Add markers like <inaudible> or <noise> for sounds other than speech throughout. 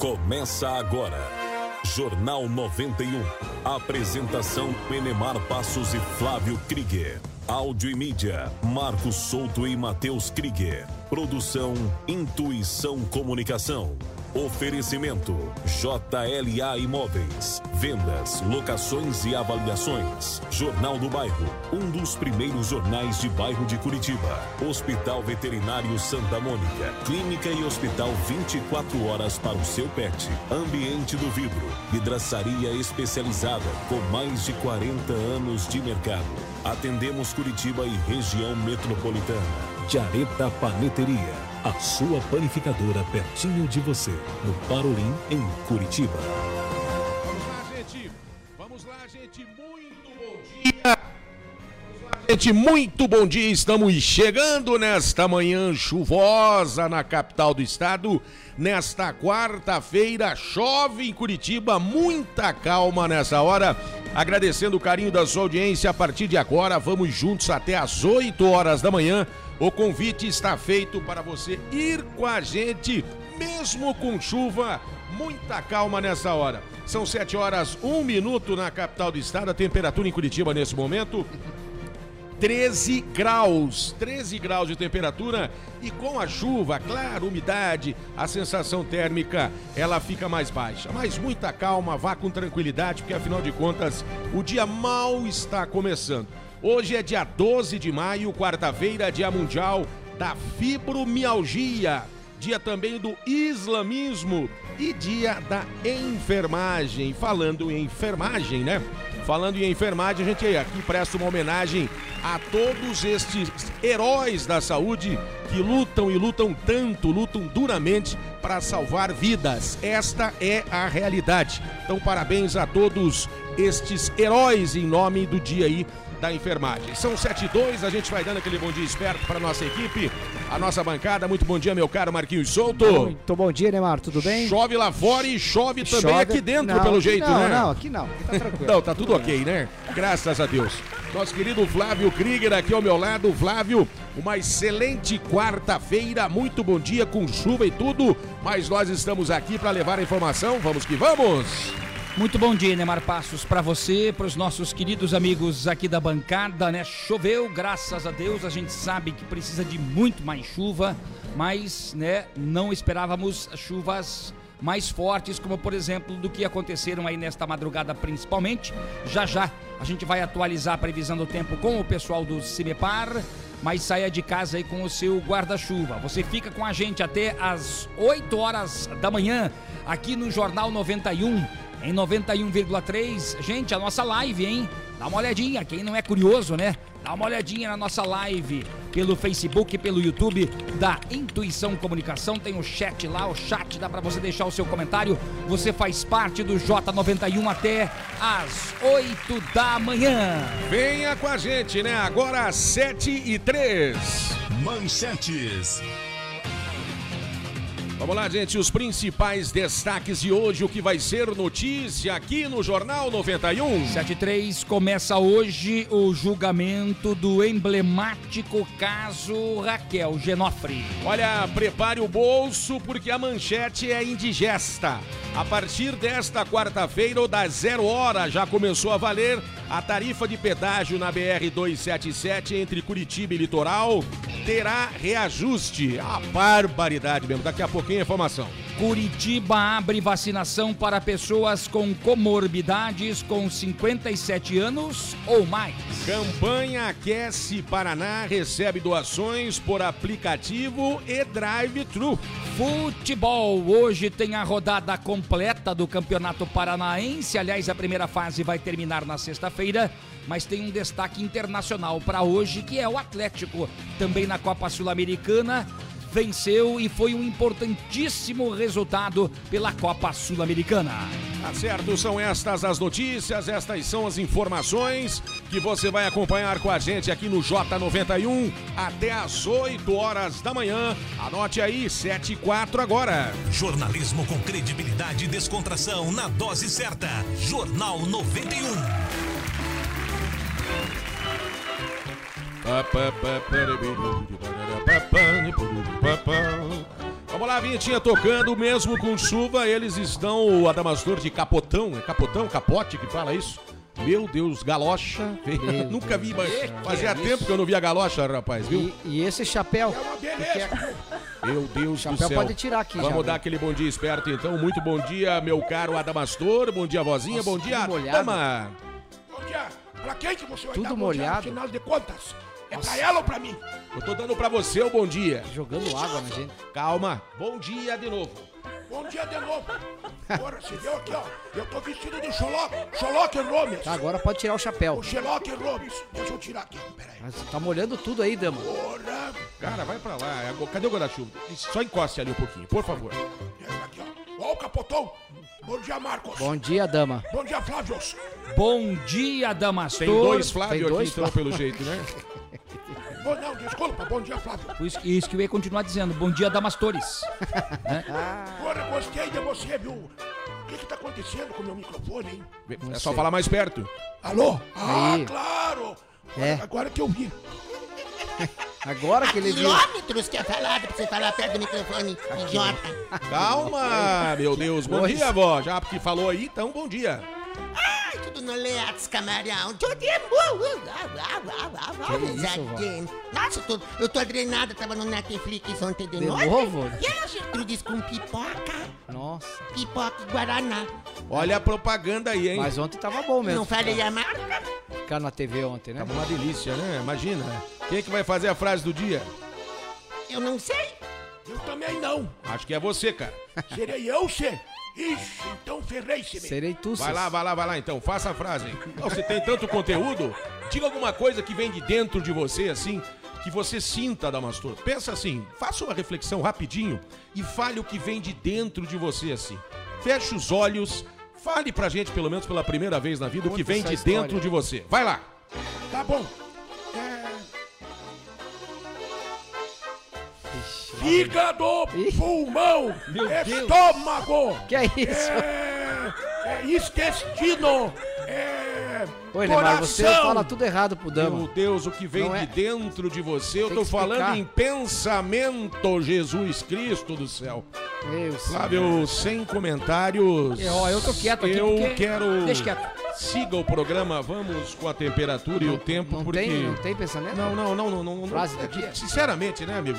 Começa agora. Jornal 91. Apresentação Penemar Passos e Flávio Krieger. Áudio e mídia, Marcos Souto e Matheus Krieger. Produção Intuição Comunicação. Oferecimento JLA Imóveis. Vendas, locações e avaliações. Jornal do Bairro, um dos primeiros jornais de bairro de Curitiba. Hospital Veterinário Santa Mônica. Clínica e hospital 24 horas para o seu pet. Ambiente do vidro. Vidraçaria especializada com mais de 40 anos de mercado. Atendemos Curitiba e região metropolitana. Jareta Paneteria. A sua panificadora pertinho de você, no Parolim, em Curitiba. Vamos lá, gente. Vamos lá, gente. Muito bom dia. Vamos lá, gente. Muito bom dia. Estamos chegando nesta manhã chuvosa na capital do estado. Nesta quarta-feira, chove em Curitiba. Muita calma nessa hora. Agradecendo o carinho da sua audiência. A partir de agora, vamos juntos até às 8 horas da manhã. O convite está feito para você ir com a gente, mesmo com chuva. Muita calma nessa hora. São 7 horas, 1 minuto na capital do estado. A temperatura em Curitiba nesse momento. 13 graus, 13 graus de temperatura e com a chuva, claro, umidade, a sensação térmica ela fica mais baixa. Mas muita calma, vá com tranquilidade, porque afinal de contas o dia mal está começando. Hoje é dia 12 de maio, quarta-feira, dia mundial da fibromialgia, dia também do islamismo e dia da enfermagem. Falando em enfermagem, né? Falando em enfermagem, a gente aqui presta uma homenagem a todos estes heróis da saúde que lutam e lutam tanto, lutam duramente para salvar vidas. Esta é a realidade. Então, parabéns a todos estes heróis em nome do dia aí da enfermagem. São 7 e 2, a gente vai dando aquele bom dia esperto para nossa equipe, a nossa bancada. Muito bom dia, meu caro Marquinhos Souto. Muito bom dia, Neymar, tudo bem? Chove lá fora e chove também Chove- aqui dentro, Não, pelo aqui jeito, não, né? Não, aqui não, aqui tá tranquilo. Não, tá tudo ok, né? Graças a Deus. Nosso querido Flávio Krieger aqui ao meu lado. Flávio, uma excelente quarta-feira, muito bom dia com chuva e tudo, mas nós estamos aqui para levar a informação. Vamos que vamos! Muito bom dia, Neymar Passos, para você, para os nossos queridos amigos aqui da bancada, né? Choveu, graças a Deus, a gente sabe que precisa de muito mais chuva, mas, né, não esperávamos chuvas mais fortes, como por exemplo do que aconteceram aí nesta madrugada principalmente. Já já a gente vai atualizar a previsão do tempo com o pessoal do Cimepar, mas saia de casa aí com o seu guarda-chuva. Você fica com a gente até às 8 horas da manhã aqui no Jornal 91 em 91,3. Gente, a nossa live, hein? Dá uma olhadinha, quem não é curioso, né? Dá uma olhadinha na nossa live pelo Facebook, pelo YouTube da Intuição Comunicação. Tem o chat lá, o chat dá pra você deixar o seu comentário. Você faz parte do J91 até às 8 da manhã. Venha com a gente, né? Agora às 7 e 3. Manchetes. Vamos lá, gente, os principais destaques de hoje, o que vai ser notícia aqui no Jornal 91. 73 começa hoje o julgamento do emblemático caso Raquel Genofre. Olha, prepare o bolso porque a manchete é indigesta. A partir desta quarta-feira ou das zero hora já começou a valer a tarifa de pedágio na BR 277 entre Curitiba e Litoral terá reajuste. A barbaridade mesmo. Daqui a pouquinho a informação. Curitiba abre vacinação para pessoas com comorbidades com 57 anos ou mais. Campanha Aquece Paraná recebe doações por aplicativo e drive-thru. Futebol, hoje tem a rodada completa do Campeonato Paranaense. Aliás, a primeira fase vai terminar na sexta-feira, mas tem um destaque internacional para hoje, que é o Atlético, também na Copa Sul-Americana. Venceu e foi um importantíssimo resultado pela Copa Sul-Americana. Tá certo, são estas as notícias, estas são as informações que você vai acompanhar com a gente aqui no J91 até às 8 horas da manhã. Anote aí, 7 e 4 agora. Jornalismo com credibilidade e descontração na dose certa. Jornal 91. Vamos lá, vinhetinha tocando, mesmo com chuva, eles estão, o Adamastor de capotão, é capotão, capote que fala isso? Meu Deus, galocha. <laughs> Meu Nunca vi, mas fazia é tempo isso? que eu não via galocha, rapaz, viu? E, e esse chapéu? É uma beleza. Meu Deus do Chapéu céu. pode tirar aqui Vamos já, dar viu? aquele bom dia esperto, então. Muito bom dia, meu caro Adamastor. Bom dia, vozinha. Nossa, bom dia, tudo molhado. dama. Bom dia. Pra quem que você vai Tudo dar bom dia, molhado. Afinal de contas, é pra ela ou pra mim? Eu tô dando pra você o bom dia. Jogando água na gente. Calma. Bom dia de novo. Bom dia de novo. Agora, você viu aqui, ó. Eu tô vestido de Sherlock, Sherlock Holmes. Tá, agora pode tirar o chapéu. O Sherlock Holmes. Deixa eu tirar aqui, peraí. Mas tá molhando tudo aí, dama. Porra. Cara, vai pra lá. É Cadê o guarda-chuva? Só encoste ali um pouquinho, por favor. Aqui, ó. Ó o capotão. Bom dia, Marcos. Bom dia, dama. Bom dia, Flávios. Bom dia, Damastor. Tem dois Flávio Tem aqui, dois então, pelo jeito, né? <laughs> Bom, não, desculpa. Bom dia, Flávio. Isso, isso que eu ia continuar dizendo. Bom dia, Damastores. <laughs> Agora, gostei de você, viu? O que que tá acontecendo com o meu microfone, hein? É só falar mais perto. Alô? Ah, Aí. claro. É. Agora que eu vi. <laughs> Agora que ele viu. quilômetros que é falado pra você falar perto do microfone, idiota. Calma, meu Deus. Bom dia, avó. Já que falou aí, então bom dia. Tudo no Leatos, camarão. Tudo é? Nossa, eu tô, eu tô adrenada, tava no Netflix ontem de, De noite. novo? E a Gertrudes com pipoca, Nossa. pipoca e guaraná. Olha a propaganda aí, hein? Mas ontem tava bom mesmo. Não falei a marca? Ficar na TV ontem, né? Tava uma delícia, né? Imagina. Quem é que vai fazer a frase do dia? Eu não sei. Eu também não. Acho que é você, cara. Serei eu, você? Ixi, então ferrei-se, Serei tu, Vai lá, vai lá, vai lá então. Faça a frase. Não, Você tem tanto conteúdo? Diga alguma coisa que vem de dentro de você, assim, que você sinta, Damastor. Pensa assim, faça uma reflexão rapidinho e fale o que vem de dentro de você, assim. Feche os olhos, fale pra gente, pelo menos pela primeira vez na vida, o que Conta vem de história. dentro de você. Vai lá. Tá bom. Ixi, fígado, pulmão, Meu Deus. estômago, Que é isso? é, é intestino, é Oi, Neymar, você fala tudo errado pro Meu dama. Deus, o que vem Não é- de dentro de você, eu Tem tô que falando em pensamento, Jesus Cristo do céu. Meu Flávio, sem comentários. É, ó, eu tô quieto aqui Eu porque- quero. Deixa quieto. Siga o programa, vamos com a temperatura e o tempo, Não porque. tem, não tem pensamento? Não, não, não, não, não, não. Frase do dia? Sinceramente, né, amigo?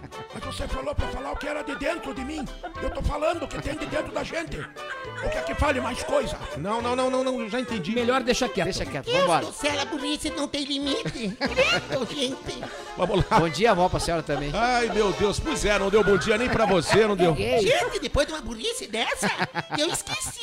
Mas você falou pra falar o que era de dentro de mim. Eu tô falando o que tem de dentro da gente. O que é que fale mais coisa? Não, não, não, não, não, já entendi. Melhor deixar quieto. Deixa quieto, Deus vambora. do céu, a burrice não tem limite. <laughs> Credo, gente. Vamos lá. Bom dia, avó, pra senhora também. Ai, meu Deus, pois é, não deu bom dia nem pra você, não deu. Ei, Gente, depois de uma burrice dessa, eu esqueci.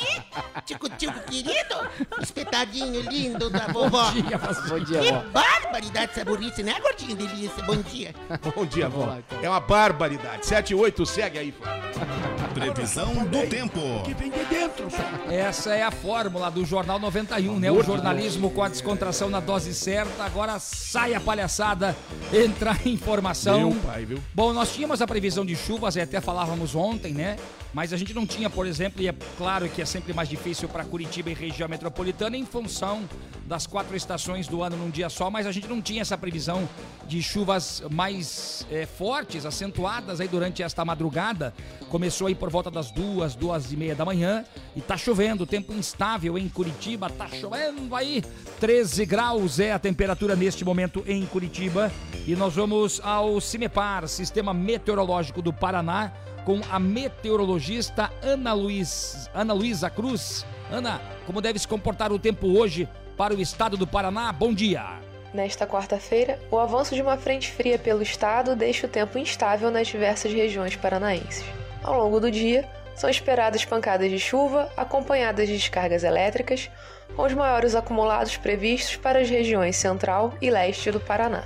Tico-tico querido, espetadinho lindo da vovó. bom dia, Que avó. barbaridade essa burrice, né, gordinho delícia? Bom dia. Bom dia, vó. lá, então. É uma barbaridade. 7 e 8, segue aí. <laughs> Previsão do tempo. O que vem de dentro, só. Essa é a fórmula do Jornal 91, né? O jornalismo com a descontração na dose certa. Agora sai a palhaçada, entra a informação. Meu pai, viu? Bom, nós tínhamos a previsão de chuvas e até falávamos ontem, né? Mas a gente não tinha, por exemplo, e é claro que é sempre mais difícil para Curitiba e região metropolitana em função das quatro estações do ano num dia só, mas a gente não tinha essa previsão de chuvas mais eh, fortes, acentuadas aí durante esta madrugada. Começou aí por volta das duas, duas e meia da manhã e tá chovendo, tempo instável em Curitiba, tá chovendo aí, 13 graus é a temperatura neste momento em Curitiba. E nós vamos ao CIMEPAR, Sistema Meteorológico do Paraná, com a meteorologista Ana, Luiz, Ana Luísa Cruz. Ana, como deve se comportar o tempo hoje para o estado do Paraná? Bom dia! Nesta quarta-feira, o avanço de uma frente fria pelo estado deixa o tempo instável nas diversas regiões paranaenses. Ao longo do dia, são esperadas pancadas de chuva acompanhadas de descargas elétricas, com os maiores acumulados previstos para as regiões central e leste do Paraná.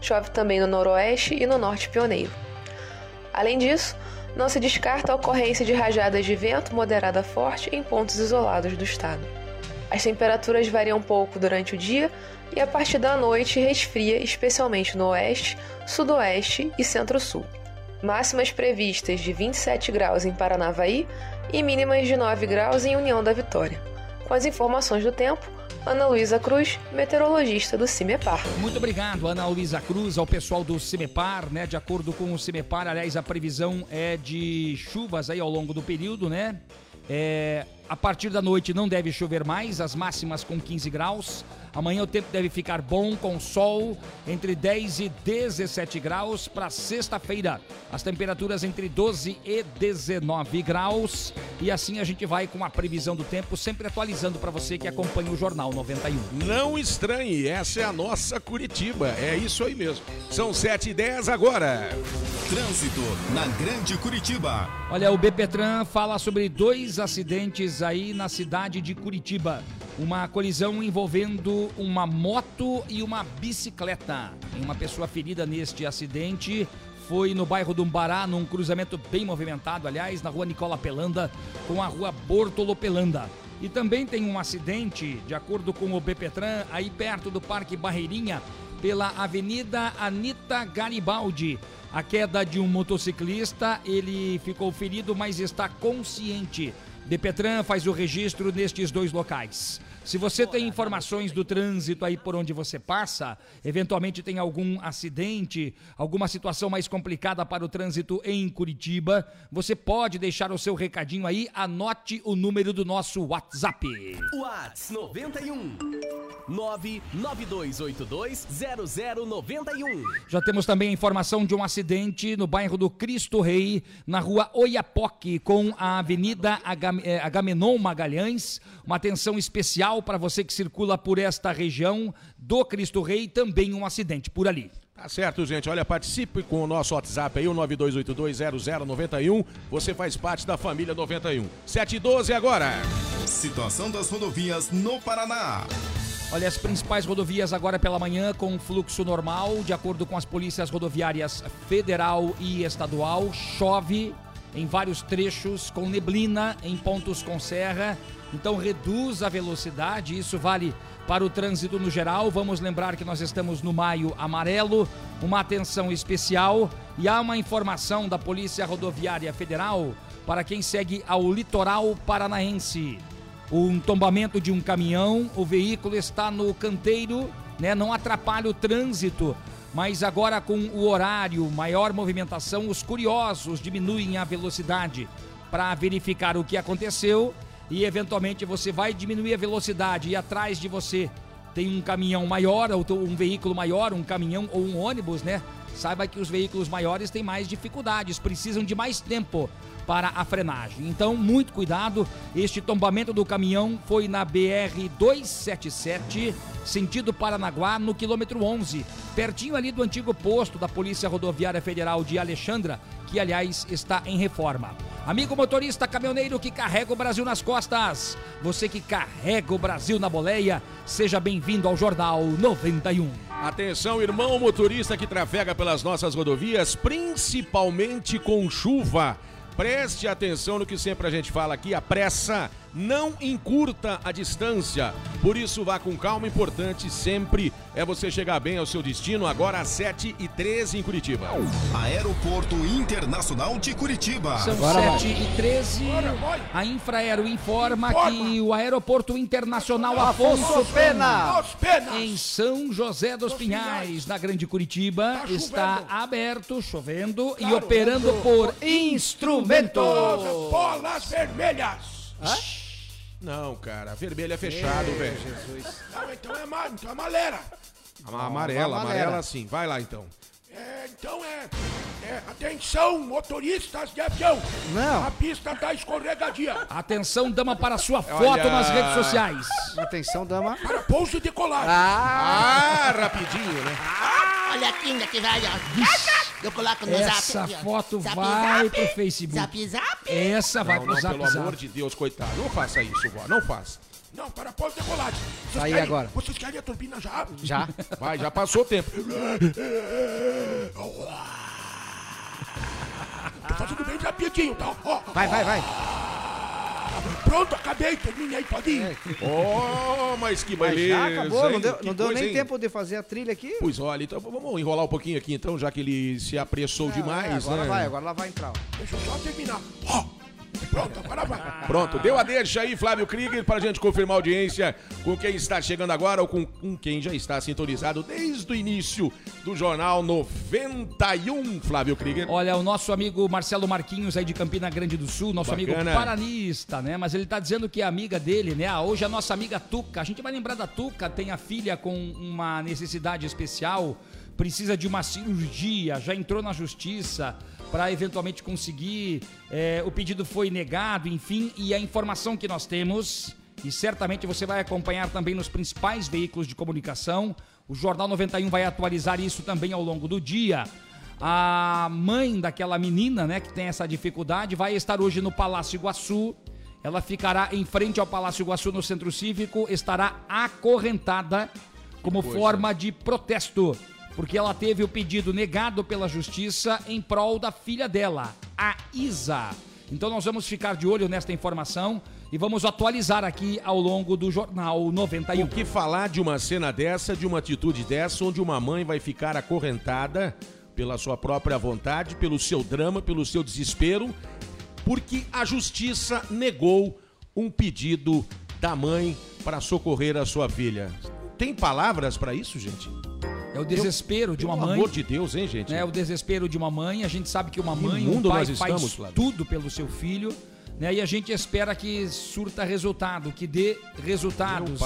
Chove também no noroeste e no norte pioneiro. Além disso, não se descarta a ocorrência de rajadas de vento moderada forte em pontos isolados do estado. As temperaturas variam pouco durante o dia e a partir da noite resfria, especialmente no oeste, sudoeste e centro-sul. Máximas previstas de 27 graus em Paranavaí e mínimas de 9 graus em União da Vitória. Com as informações do tempo, Ana Luísa Cruz, meteorologista do CIMEPAR. Muito obrigado, Ana Luísa Cruz, ao pessoal do CIMEPAR, né? De acordo com o CIMEPAR, aliás, a previsão é de chuvas aí ao longo do período, né? É, a partir da noite não deve chover mais, as máximas com 15 graus. Amanhã o tempo deve ficar bom, com sol entre 10 e 17 graus. Para sexta-feira, as temperaturas entre 12 e 19 graus. E assim a gente vai com a previsão do tempo, sempre atualizando para você que acompanha o Jornal 91. Não estranhe, essa é a nossa Curitiba. É isso aí mesmo. São 7 e 10 agora. Trânsito na Grande Curitiba. Olha, o Bepetran fala sobre dois acidentes aí na cidade de Curitiba. Uma colisão envolvendo uma moto e uma bicicleta. Tem uma pessoa ferida neste acidente. Foi no bairro do Umbará, num cruzamento bem movimentado, aliás, na rua Nicola Pelanda com a rua Bortolo Pelanda. E também tem um acidente, de acordo com o Bepetran, aí perto do Parque Barreirinha, pela Avenida Anita Garibaldi. A queda de um motociclista, ele ficou ferido, mas está consciente. Depetran faz o registro nestes dois locais. Se você tem informações do trânsito aí por onde você passa, eventualmente tem algum acidente, alguma situação mais complicada para o trânsito em Curitiba, você pode deixar o seu recadinho aí, anote o número do nosso WhatsApp. Whats 91 992820091. Já temos também a informação de um acidente no bairro do Cristo Rei, na rua Oiapoque, com a Avenida eh, Agamenon Magalhães. Uma atenção especial para você que circula por esta região do Cristo Rei, também um acidente por ali. Tá certo, gente. Olha, participe com o nosso WhatsApp aí, o 92820091. Você faz parte da família 91. 7 e 12 agora. Situação das rodovias no Paraná. Olha, as principais rodovias agora pela manhã com fluxo normal, de acordo com as polícias rodoviárias federal e estadual. Chove em vários trechos, com neblina em pontos com serra. Então reduz a velocidade, isso vale para o trânsito no geral. Vamos lembrar que nós estamos no maio amarelo, uma atenção especial e há uma informação da Polícia Rodoviária Federal para quem segue ao litoral paranaense um tombamento de um caminhão, o veículo está no canteiro, né? Não atrapalha o trânsito, mas agora com o horário, maior movimentação, os curiosos diminuem a velocidade para verificar o que aconteceu e eventualmente você vai diminuir a velocidade e atrás de você tem um caminhão maior, ou um veículo maior, um caminhão ou um ônibus, né? Saiba que os veículos maiores têm mais dificuldades, precisam de mais tempo para a frenagem. Então, muito cuidado. Este tombamento do caminhão foi na BR 277, sentido Paranaguá, no quilômetro 11, pertinho ali do antigo posto da Polícia Rodoviária Federal de Alexandra, que aliás está em reforma. Amigo motorista caminhoneiro que carrega o Brasil nas costas, você que carrega o Brasil na boleia, seja bem-vindo ao Jornal 91. Atenção, irmão motorista que trafega pelas nossas rodovias, principalmente com chuva. Preste atenção no que sempre a gente fala aqui, a pressa não encurta a distância. Por isso, vá com calma. Importante sempre é você chegar bem ao seu destino, agora às 7h13 em Curitiba. Aeroporto Internacional de Curitiba. São Agora 7 e 13 A Infraero informa, Informa. que o Aeroporto Internacional Afonso, Afonso Pena. Os penas. em São José dos Pinhais, na Grande Curitiba, Tá está chovendo. aberto, chovendo e Claro. operando por instrumento. Todas bolas vermelhas. Não, cara, vermelho é fechado, velho. Não, então é então é malera. Amarela, amarela. amarela sim. Vai lá então. É, então é, é. Atenção, motoristas de avião. Não. A pista tá escorregadia. Atenção, dama, para sua foto nas redes sociais. Atenção, dama. Para pouso e decolagem. Ah, Ah, rapidinho, né? Olha aqui ainda que vai, ó. Eu coloco no zap Essa aqui, ó. foto Zap, vai zap. pro Facebook. Zap, zap. Essa vai Não, pro não, Zap pelo amor Zap. de Deus, coitado. Não faça isso, vó. Não faça. Não, para pouso e decolagem. Vocês Aí querem- agora. Vocês querem a turbina já? já. <laughs> Vai, já passou o tempo. Tô fazendo bem rapidinho, tá? Ó, Vai, vai, vai. pronto, acabei, terminei, pode ir. Oh, mas que Mas beleza. já acabou, não hein? deu, Que não deu coisa, nem hein? tempo de fazer a trilha aqui. Pois olha, então vamos enrolar um pouquinho aqui então, já que ele se apressou É, demais, agora né? vai, agora lá vai entrar. ó. Deixa eu só terminar. Ó, Pronto, agora vai. Pronto, deu a deixa aí, Flávio Krieger, pra gente confirmar a audiência com quem está chegando agora ou com, com quem já está sintonizado desde o início do Jornal 91, Flávio Krieger. Olha, o nosso amigo Marcelo Marquinhos aí de Campina Grande do Sul, nosso Bacana. amigo paranista, né? Mas ele tá dizendo que a amiga dele, né? Ah, Hoje a nossa amiga Tuca, a gente vai lembrar da Tuca, tem a filha com uma necessidade especial, precisa de uma cirurgia, já entrou na justiça para eventualmente conseguir, é, o pedido foi negado, enfim, e a informação que nós temos, e certamente você vai acompanhar também nos principais veículos de comunicação, o Jornal 91 vai atualizar isso também ao longo do dia. A mãe daquela menina, né, que tem essa dificuldade, vai estar hoje no Palácio Iguaçu. Ela ficará em frente ao Palácio Iguaçu no Centro Cívico, estará acorrentada como forma de protesto, porque ela teve o pedido negado pela justiça em prol da filha dela, a Isa. Então nós vamos ficar de olho nesta informação e vamos atualizar aqui ao longo do jornal 91. O que falar de uma cena dessa, de uma atitude dessa, onde uma mãe vai ficar acorrentada pela sua própria vontade, pelo seu drama, pelo seu desespero, porque a justiça negou um pedido da mãe para socorrer a sua filha. Tem palavras para isso, gente? É o desespero de uma Pelo mãe. amor de Deus, hein, gente? né, o desespero de uma mãe. A gente sabe que uma mãe, um pai faz estamos, tudo pelo seu filho. Né, e a gente espera que surta resultado, que dê resultados,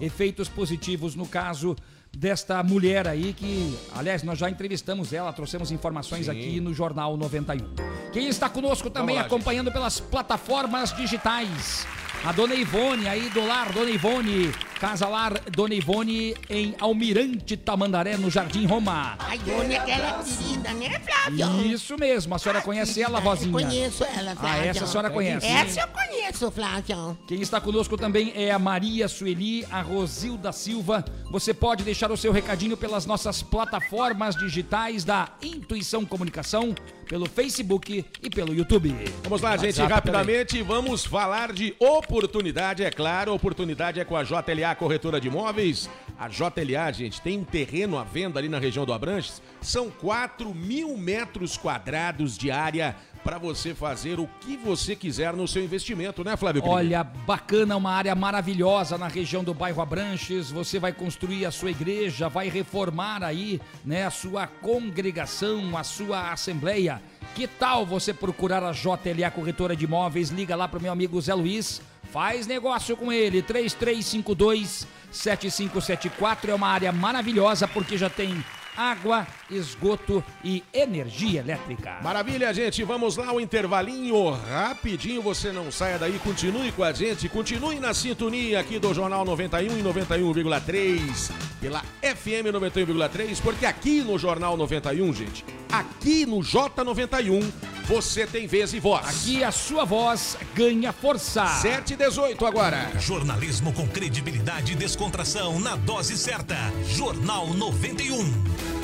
efeitos positivos no caso desta mulher aí que, aliás, nós já entrevistamos ela, trouxemos informações Sim. aqui no Jornal 91. Quem está conosco também lá, gente. acompanhando pelas plataformas digitais. A Dona Ivone aí do lar, Dona Ivone, Casa Lar Dona Ivone em Almirante Tamandaré, no Jardim Roma. A Dona é aquela querida, né, Flávio? Isso mesmo, a senhora conhece ela, vozinha? Eu conheço ela, Flávio. Ah, essa a senhora conhece. Essa eu conheço, Flávio. Quem está conosco também é a Maria Sueli, a Rosilda Silva. Você pode deixar o seu recadinho pelas nossas plataformas digitais da Intuição Comunicação, pelo Facebook e pelo YouTube. Vamos lá, gente, WhatsApp rapidamente vamos falar de oportunidade, é claro. Oportunidade é com a JLA Corretora de Imóveis. A JLA, gente, tem um terreno à venda ali na região do Abranches. São 4 mil metros quadrados de área para você fazer o que você quiser no seu investimento, né, Flávio? Olha, bacana, uma área maravilhosa na região do bairro Abranches. Você vai construir a sua igreja, vai reformar aí, né, a sua congregação, a sua assembleia. Que tal você procurar a JLA Corretora de Imóveis? Liga lá pro meu amigo Zé Luiz. Faz negócio com ele, 3352 7574. É uma área maravilhosa porque já tem água, esgoto e energia elétrica. Maravilha, gente. Vamos lá, o intervalinho rapidinho. Você não saia daí, continue com a gente, continue na sintonia aqui do Jornal 91 e 91,3 pela FM 91,3, porque aqui no Jornal 91, gente, aqui no J91, você tem vez e voz. Aqui a sua voz ganha força. 7 e 18 agora. Jornalismo com credibilidade e descontração na dose certa. Jornal 91.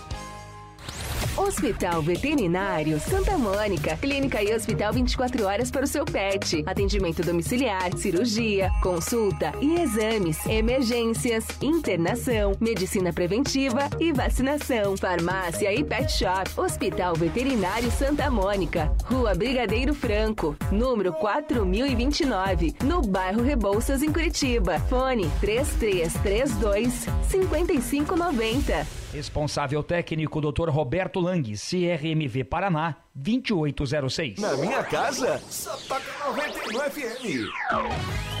Hospital Veterinário Santa Mônica. Clínica e hospital 24 horas para o seu pet. Atendimento domiciliar, cirurgia, consulta e exames, emergências, internação, medicina preventiva e vacinação. Farmácia e pet shop. Hospital Veterinário Santa Mônica. Rua Brigadeiro Franco, número 4029, no bairro Rebouças, em Curitiba. Fone 3332 5590. Responsável técnico Dr. Roberto Lang, CRMV Paraná, 2806. Na minha casa, toca 91 FM.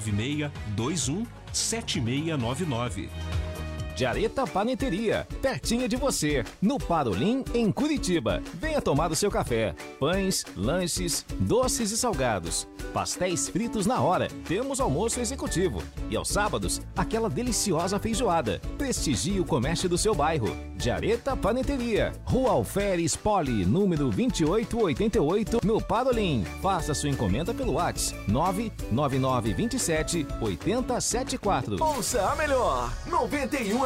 21 7699. Jareta Paneteria, pertinho de você, no Parolim, em Curitiba. Venha tomar o seu café. Pães, lanches, doces e salgados. Pastéis fritos na hora. Temos almoço executivo. E aos sábados, aquela deliciosa feijoada. Prestigie o comércio do seu bairro. Jareta Paneteria, Rua Alferes Poli, número 2888, no Parolim. Faça sua encomenda pelo WhatsApp 99927 8074. Ouça a melhor 91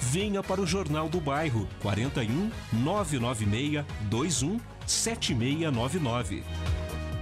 Venha para o Jornal do Bairro 41 996 21 7699.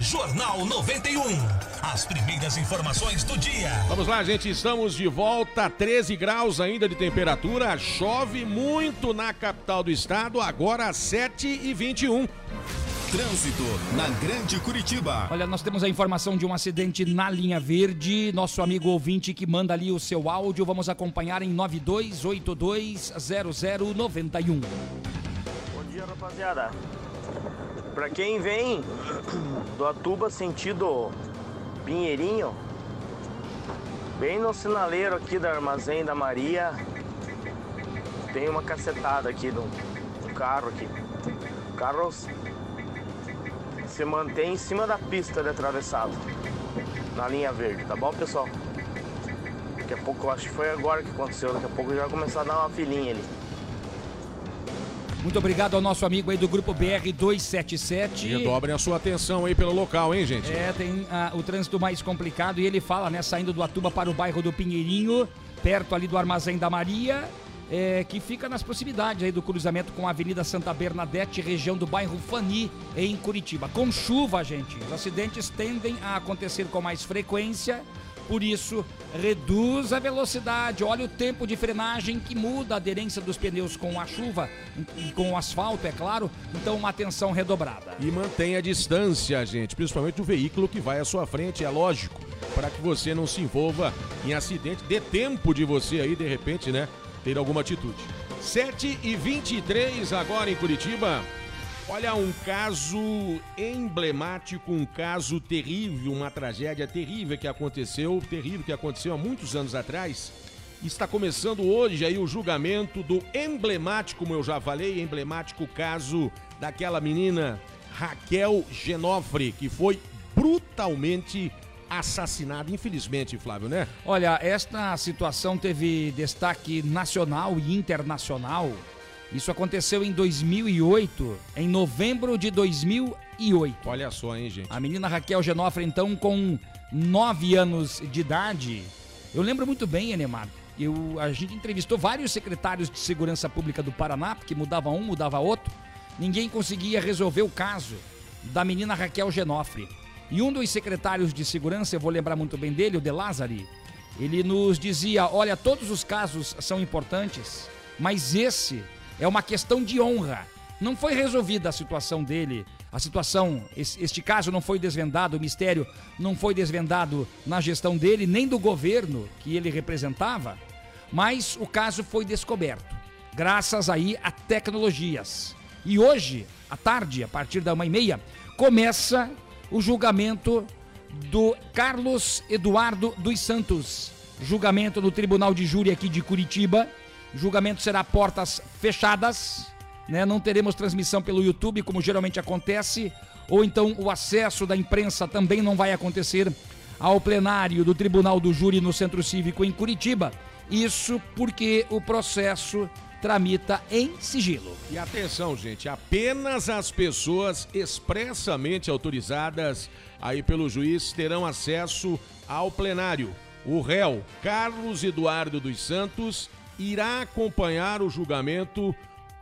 Jornal 91. As primeiras informações do dia. Vamos lá, gente, estamos de volta. 13 graus ainda de temperatura. Chove muito na capital do estado, agora 7 e 21. Trânsito na Grande Curitiba. Olha, nós temos a informação de um acidente na linha verde. Nosso amigo ouvinte que manda ali o seu áudio, vamos acompanhar em 92820091. Bom dia, rapaziada. Pra quem vem do Atuba sentido Pinheirinho, bem no sinaleiro aqui da Armazém da Maria, tem uma cacetada aqui do, do carro aqui. O carro se mantém em cima da pista de atravessado, na linha verde, tá bom pessoal? Daqui a pouco, eu acho que foi agora que aconteceu, daqui a pouco já vai começar a dar uma filinha ali. Muito obrigado ao nosso amigo aí do grupo BR-277. Redobrem a sua atenção aí pelo local, hein, gente? É, tem ah, o trânsito mais complicado e ele fala, né, saindo do Atuba para o bairro do Pinheirinho, perto ali do Armazém da Maria, é, que fica nas proximidades aí do cruzamento com a Avenida Santa Bernadette, região do bairro Fani, em Curitiba. Com chuva, gente, os acidentes tendem a acontecer com mais frequência, por isso, reduz a velocidade. Olha o tempo de frenagem que muda a aderência dos pneus com a chuva e com o asfalto, é claro. Então, uma atenção redobrada. E mantenha a distância, gente, principalmente do veículo que vai à sua frente, é lógico, para que você não se envolva em acidente. Dê tempo de você aí, de repente, né, ter alguma atitude. 7 e 23 agora em Curitiba. Olha, um caso emblemático, um caso terrível, uma tragédia terrível que aconteceu, terrível que aconteceu há muitos anos atrás. Está começando hoje aí o julgamento do emblemático, como eu já falei, emblemático caso daquela menina Raquel Genofre, que foi brutalmente assassinada, infelizmente, Flávio, né? Olha, esta situação teve destaque nacional e internacional. Isso aconteceu em 2008, em novembro de 2008. Olha só, hein, gente. A menina Raquel Genofre, então, com 9 anos de idade. Eu lembro muito bem, Enemar. Eu, a gente entrevistou vários secretários de segurança pública do Paraná, porque mudava um, mudava outro. Ninguém conseguia resolver o caso da menina Raquel Genofre. E um dos secretários de segurança, eu vou lembrar muito bem dele, o De Lázari, ele nos dizia: olha, todos os casos são importantes, mas esse é uma questão de honra. Não foi resolvida a situação dele. A situação, este caso não foi desvendado, o mistério não foi desvendado na gestão dele, nem do governo que ele representava. Mas o caso foi descoberto, graças aí a tecnologias. E hoje, à tarde, a partir da uma e meia, começa o julgamento do Carlos Eduardo dos Santos. Julgamento no Tribunal de Júri aqui de Curitiba. Julgamento será portas fechadas, né? Não teremos transmissão pelo YouTube, como geralmente acontece, ou então o acesso da imprensa também não vai acontecer ao plenário do Tribunal do Júri no Centro Cívico em Curitiba. Isso porque o processo tramita em sigilo. E atenção, gente, apenas as pessoas expressamente autorizadas aí pelo juiz terão acesso ao plenário. O réu Carlos Eduardo dos Santos irá acompanhar o julgamento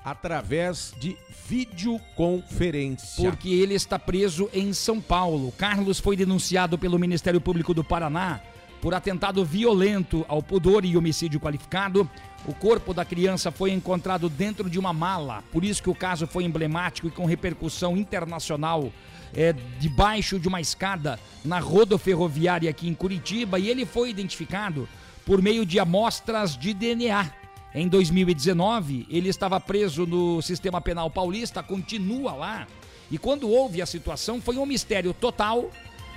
através de videoconferência. Porque ele está preso em São Paulo. Carlos foi denunciado pelo Ministério Público do Paraná por atentado violento ao pudor e homicídio qualificado. O corpo da criança foi encontrado dentro de uma mala, por isso que o caso foi emblemático e com repercussão internacional. É, debaixo de uma escada na rodoferroviária aqui em Curitiba e ele foi identificado por meio de amostras de DNA. Em 2019, ele estava preso no sistema penal paulista, continua lá. E quando houve a situação, foi um mistério total,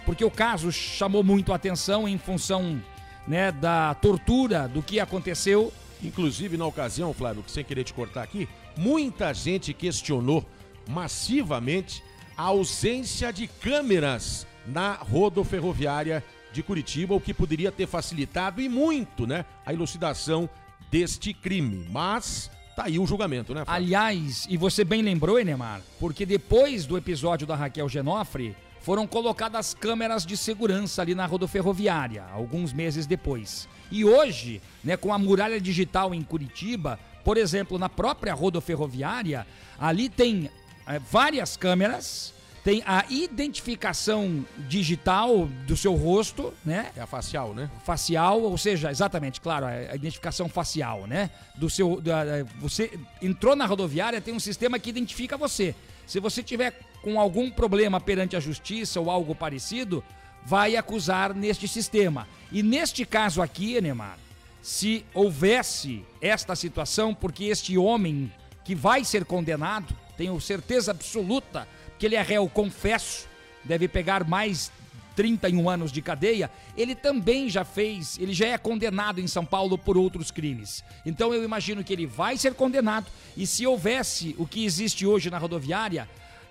porque o caso chamou muito a atenção em função né, da tortura, do que aconteceu. Inclusive, na ocasião, Flávio, sem querer te cortar aqui, muita gente questionou massivamente a ausência de câmeras na rodoferroviária de Curitiba, o que poderia ter facilitado e muito, né, a elucidação deste crime. Mas tá aí o julgamento, né? Flávio? Aliás, e você bem lembrou, Enemar, porque depois do episódio da Raquel Genofre, foram colocadas câmeras de segurança ali na rodoferroviária, alguns meses depois. E hoje, né, com a muralha digital em Curitiba, por exemplo, na própria rodoferroviária, ali tem é, várias câmeras, tem a identificação digital do seu rosto, né? É a facial, né? Facial, ou seja, exatamente, claro, a identificação facial, né? Do seu, da, você entrou na rodoviária, tem um sistema que identifica você. Se você tiver com algum problema perante a justiça ou algo parecido, vai acusar neste sistema. E neste caso aqui, Neymar, se houvesse esta situação, porque este homem que vai ser condenado, tenho certeza absoluta que ele é réu, confesso, deve pegar mais 31 anos de cadeia, ele também já fez, ele já é condenado em São Paulo por outros crimes. Então eu imagino que ele vai ser condenado e se houvesse o que existe hoje na rodoviária,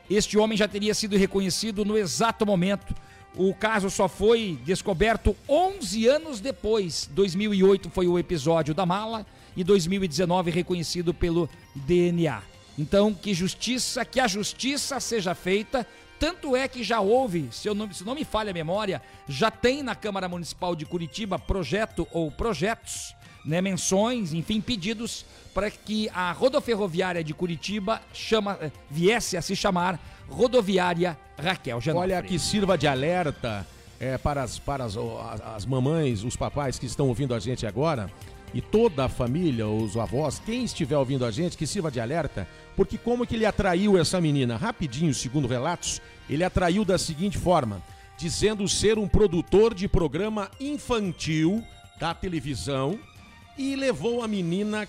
este homem já teria sido reconhecido no exato momento. O caso só foi descoberto 11 anos depois. 2008 foi o episódio da mala e 2019 reconhecido pelo DNA. Então, que justiça, que a justiça seja feita. Tanto é que já houve, se, eu não, se não me falha a memória, já tem na Câmara Municipal de Curitiba projeto ou projetos, né, menções, enfim, pedidos para que a rodoferroviária de Curitiba chama, eh, viesse a se chamar Rodoviária Raquel Genofre. Olha, que sirva de alerta é, para, as, para as, as mamães, os papais que estão ouvindo a gente agora e toda a família, os avós, quem estiver ouvindo a gente, que sirva de alerta, porque como que ele atraiu essa menina? Rapidinho, segundo relatos, ele atraiu da seguinte forma, dizendo ser um produtor de programa infantil da televisão e levou a menina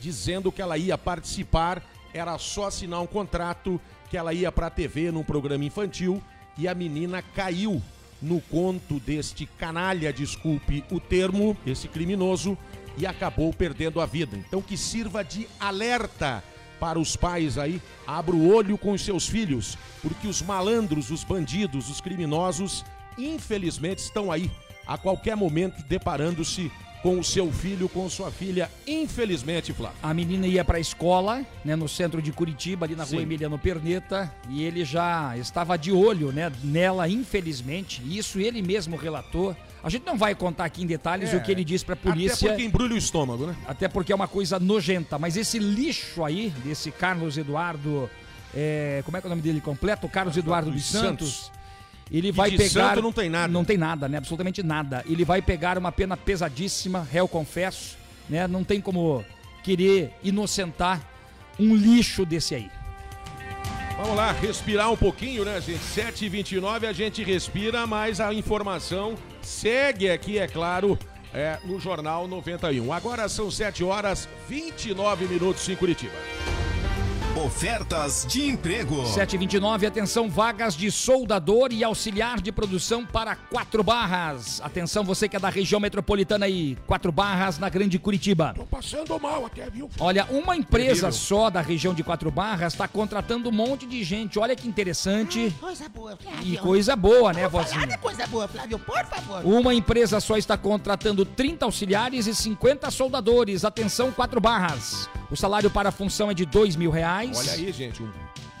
dizendo que ela ia participar, era só assinar um contrato que ela ia para a TV num programa infantil e a menina caiu no conto deste canalha, desculpe o termo, esse criminoso, e acabou perdendo a vida. Então que sirva de alerta para os pais aí, abra o olho com os seus filhos, porque os malandros, os bandidos, os criminosos, infelizmente estão aí a qualquer momento deparando-se com o seu filho, com sua filha, infelizmente, Flávio. A menina ia para a escola, né, no centro de Curitiba, ali na Sim. rua Emiliano Perneta, e ele já estava de olho, né, nela, infelizmente. Isso ele mesmo relatou. A gente não vai contar aqui em detalhes É, o que ele disse para a polícia. Até porque embrulha o estômago, né? Até porque é uma coisa nojenta. Mas esse lixo aí, desse Carlos Eduardo. é, como é que é o nome dele completo? Carlos Eduardo dos Santos. Santos. Ele vai de pegar. santo não tem nada. Não tem nada, né? Absolutamente nada. Ele vai pegar uma pena pesadíssima, réu confesso, né? Não tem como querer inocentar um lixo desse aí. Vamos lá, respirar um pouquinho, né, gente? 7h29 a gente respira, mas a informação segue aqui, é claro, é, no Jornal 91. Agora são 7 horas 29 minutos em Curitiba. Ofertas de emprego. 729, atenção, vagas de soldador e auxiliar de produção para quatro barras. Atenção, você que é da região metropolitana aí, quatro barras na Grande Curitiba. Tô passando mal até, viu? Olha, uma empresa só da região de Quatro Barras está contratando um monte de gente. Olha que interessante. Coisa boa, Flávio. E coisa boa, né, vozinha? coisa boa, Flávio, por favor. Uma empresa só está contratando 30 auxiliares e 50 soldadores. Atenção, quatro barras. O salário para a função é de dois mil reais. Olha aí, gente. Um,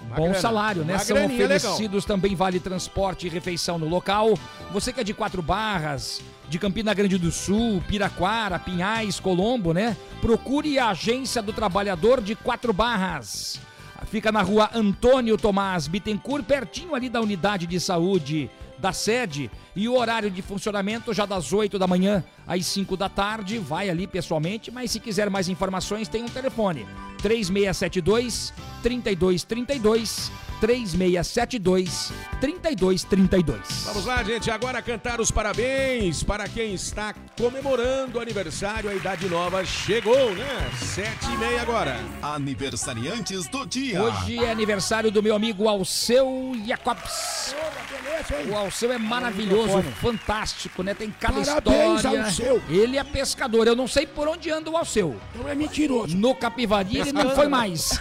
uma Bom grana. salário, né? Uma São graninha legal. oferecidos também vale transporte e refeição no local. Você que é de Quatro Barras, de Campina Grande do Sul, Piraquara, Pinhais, Colombo, né? Procure a Agência do Trabalhador de Quatro Barras. Fica na rua Antônio Tomás Bittencourt, pertinho ali da unidade de saúde da sede. E o horário de funcionamento já das 8 da manhã às 5 da tarde. Vai ali pessoalmente, mas se quiser mais informações, tem um telefone: 3672 3232 3672 3232. Vamos lá, gente. Agora cantar os parabéns para quem está comemorando o aniversário. A idade nova chegou, né? Sete e meia agora. Aniversariantes do dia. Hoje é aniversário do meu amigo Alceu Jacobs. O Alceu é maravilhoso, fantástico, né? Tem cada Parabéns, história. Alceu. Ele é pescador. Eu não sei por onde anda o Alceu. Então é mentiroso. No Capivari ele não foi mais.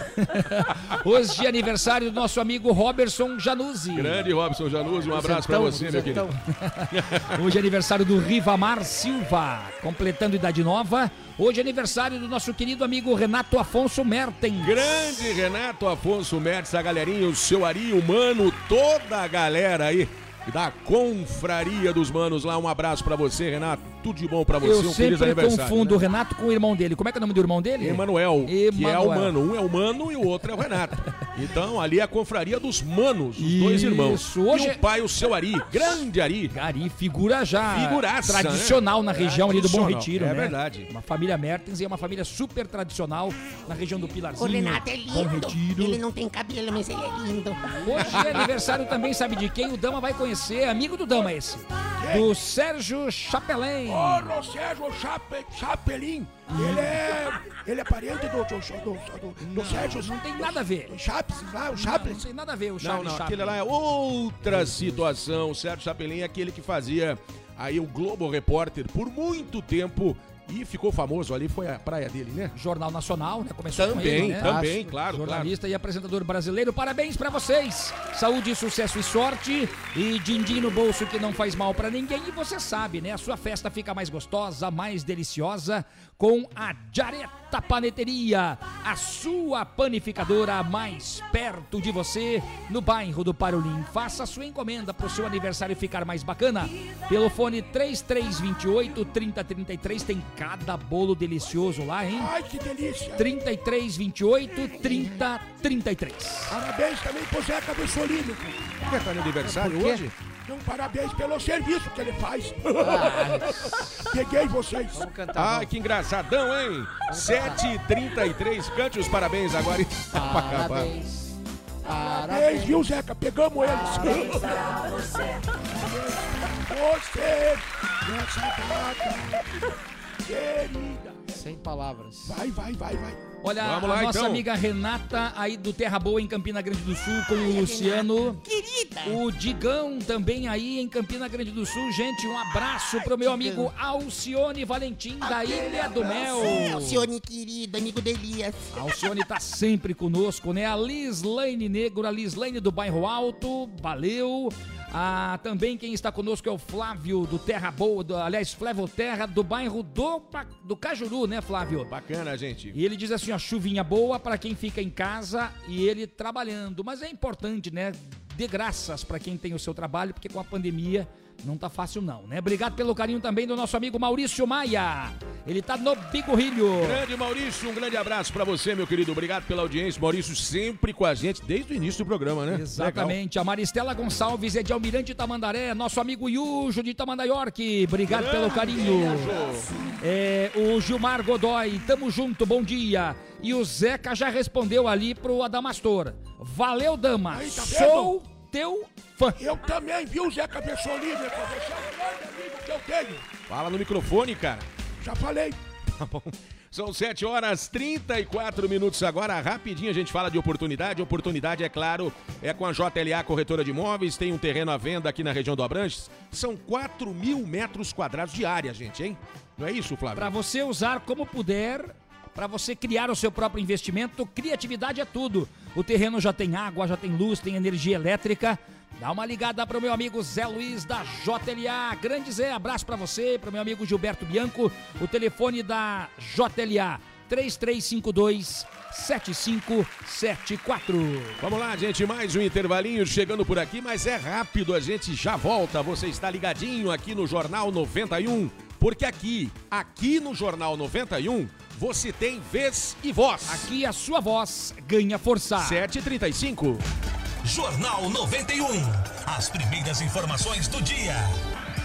<laughs> Hoje é aniversário do nosso amigo Robertson Januzzi. Grande Robson Januzzi, um abraço pra você, meu querido. Hoje é aniversário do Rivamar Silva, completando idade nova. Hoje é aniversário do nosso querido amigo Renato Afonso Mertens. Grande Renato Afonso Mertz, a galerinha, o seu Ari, o Mano, toda a galera aí da confraria dos manos lá. Um abraço pra você, Renato. Tudo de bom pra você. Eu um feliz sempre aniversário. confundo o né? Renato com o irmão dele. Como é que é o nome do irmão dele? Emanuel, que é o Emanuel. mano. Um é o mano e o outro é o Renato. <laughs> Então, ali é a confraria dos manos, os dois irmãos. Isso, hoje E o pai, o seu Ari, grande Ari. Ari, figura já Figuraça, tradicional né? na região ali do Bom Tradicional, Retiro, é né? verdade. Uma família Mertens e é uma família super tradicional na região do O Pilarzinho. Renato é Bom lindo. Retiro. Ele não tem cabelo, mas ele é lindo. Hoje é aniversário também, sabe de quem? O Dama vai conhecer, amigo do Dama esse. Do Sérgio Chapelin. Ô, no Sérgio Chape, Chapelin. Ele é. Ele é parente do, do, do, do, do Sérgio. Não tem nada a ver. Chapes, lá, o Não, Chapes. não tem nada a ver o Não, Charlie não, Chaplin. aquele lá é outra situação. O Sérgio Chapelin é aquele que fazia aí o Globo Repórter por muito tempo e ficou famoso ali, foi a praia dele, né? Jornal Nacional, né? Começou com Também, ele, né? também, claro, Jornalista e apresentador brasileiro. Parabéns pra vocês. Saúde, sucesso e sorte. E din-din no bolso que não faz mal pra ninguém. E você sabe, né? A sua festa fica mais gostosa, mais deliciosa com a Jareta Paneteria, a sua panificadora mais perto de você, no bairro do Parolim. Faça a sua encomenda pro seu aniversário ficar mais bacana. Pelo fone 3328 3033 tem cada bolo delicioso lá, hein? Ai, que delícia. 3328 3033. Parabéns também pro Zé Cabeçolino. Quer tá no aniversário hoje? Não, parabéns pelo serviço que ele faz. Peguei vocês. Vamos cantar. Ah, que engraçadão, hein? 7h33, cante os parabéns agora e tá pra acabar. Parabéns. Parabéns, viu, Zeca? Pegamos eles. Você, nessa data, querida. Sem palavras. Vai, vai, vai, vai. Olha, Vamos a lá, nossa então. amiga Renata aí do Terra Boa em Campina Grande do Sul com o Luciano. Querida. O Digão também aí em Campina Grande do Sul. Gente, um abraço pro meu amigo Alcione Valentim da Ilha do Mel. Alcione, querido, amigo do Elias. A Alcione tá sempre conosco, né? A Lislaine Negro, a Lislaine do Bairro Alto, valeu. Ah, também quem está conosco é o Flávio do Terra Boa, do, aliás, Flávio Terra, do bairro do, do Cajuru, né, Flávio? Bacana, gente. E ele diz assim, ó, chuvinha boa para quem fica em casa e ele trabalhando. Mas é importante, né? Dê graças para quem tem o seu trabalho, porque com a pandemia não tá fácil não, né? Obrigado pelo carinho também do nosso amigo Maurício Maia. Ele tá no Bigorrilho. Grande Maurício, um grande abraço pra você, meu querido. Obrigado pela audiência. Maurício sempre com a gente desde o início do programa, né? Exatamente. A Maristela Gonçalves é de Almirante Tamandaré. Nosso amigo Yujo de Tamandaré. Obrigado pelo carinho. É, o Gilmar Godoy, tamo junto, bom dia. E o Zeca já respondeu ali pro Adamastor. Valeu, dama. Vendo? Sou teu fã. Eu também, viu, Zé Cabeça Olívia? Você é o amigo que eu tenho. Fala no microfone, cara. Já falei. <laughs> Tá bom. São 7 horas 34 minutos agora. Rapidinho a gente fala de oportunidade. Oportunidade, é claro, é com a JLA Corretora de Imóveis. Tem um terreno à venda aqui na região do Abranches. São 4 mil metros quadrados de área, gente, hein? Não é isso, Flávio? Para você usar como puder, para você criar o seu próprio investimento, criatividade é tudo. O terreno já tem água, já tem luz, tem energia elétrica. Dá uma ligada para o meu amigo Zé Luiz da JLA. Grande Zé, abraço para você, para o meu amigo Gilberto Bianco. O telefone da JLA 3352 7574. Vamos lá, gente, mais um intervalinho chegando por aqui, mas é rápido, a gente já volta. Você está ligadinho aqui no Jornal 91, porque aqui, aqui no Jornal 91, você tem vez e voz. Aqui a sua voz ganha força. 7h35. Jornal 91. As primeiras informações do dia.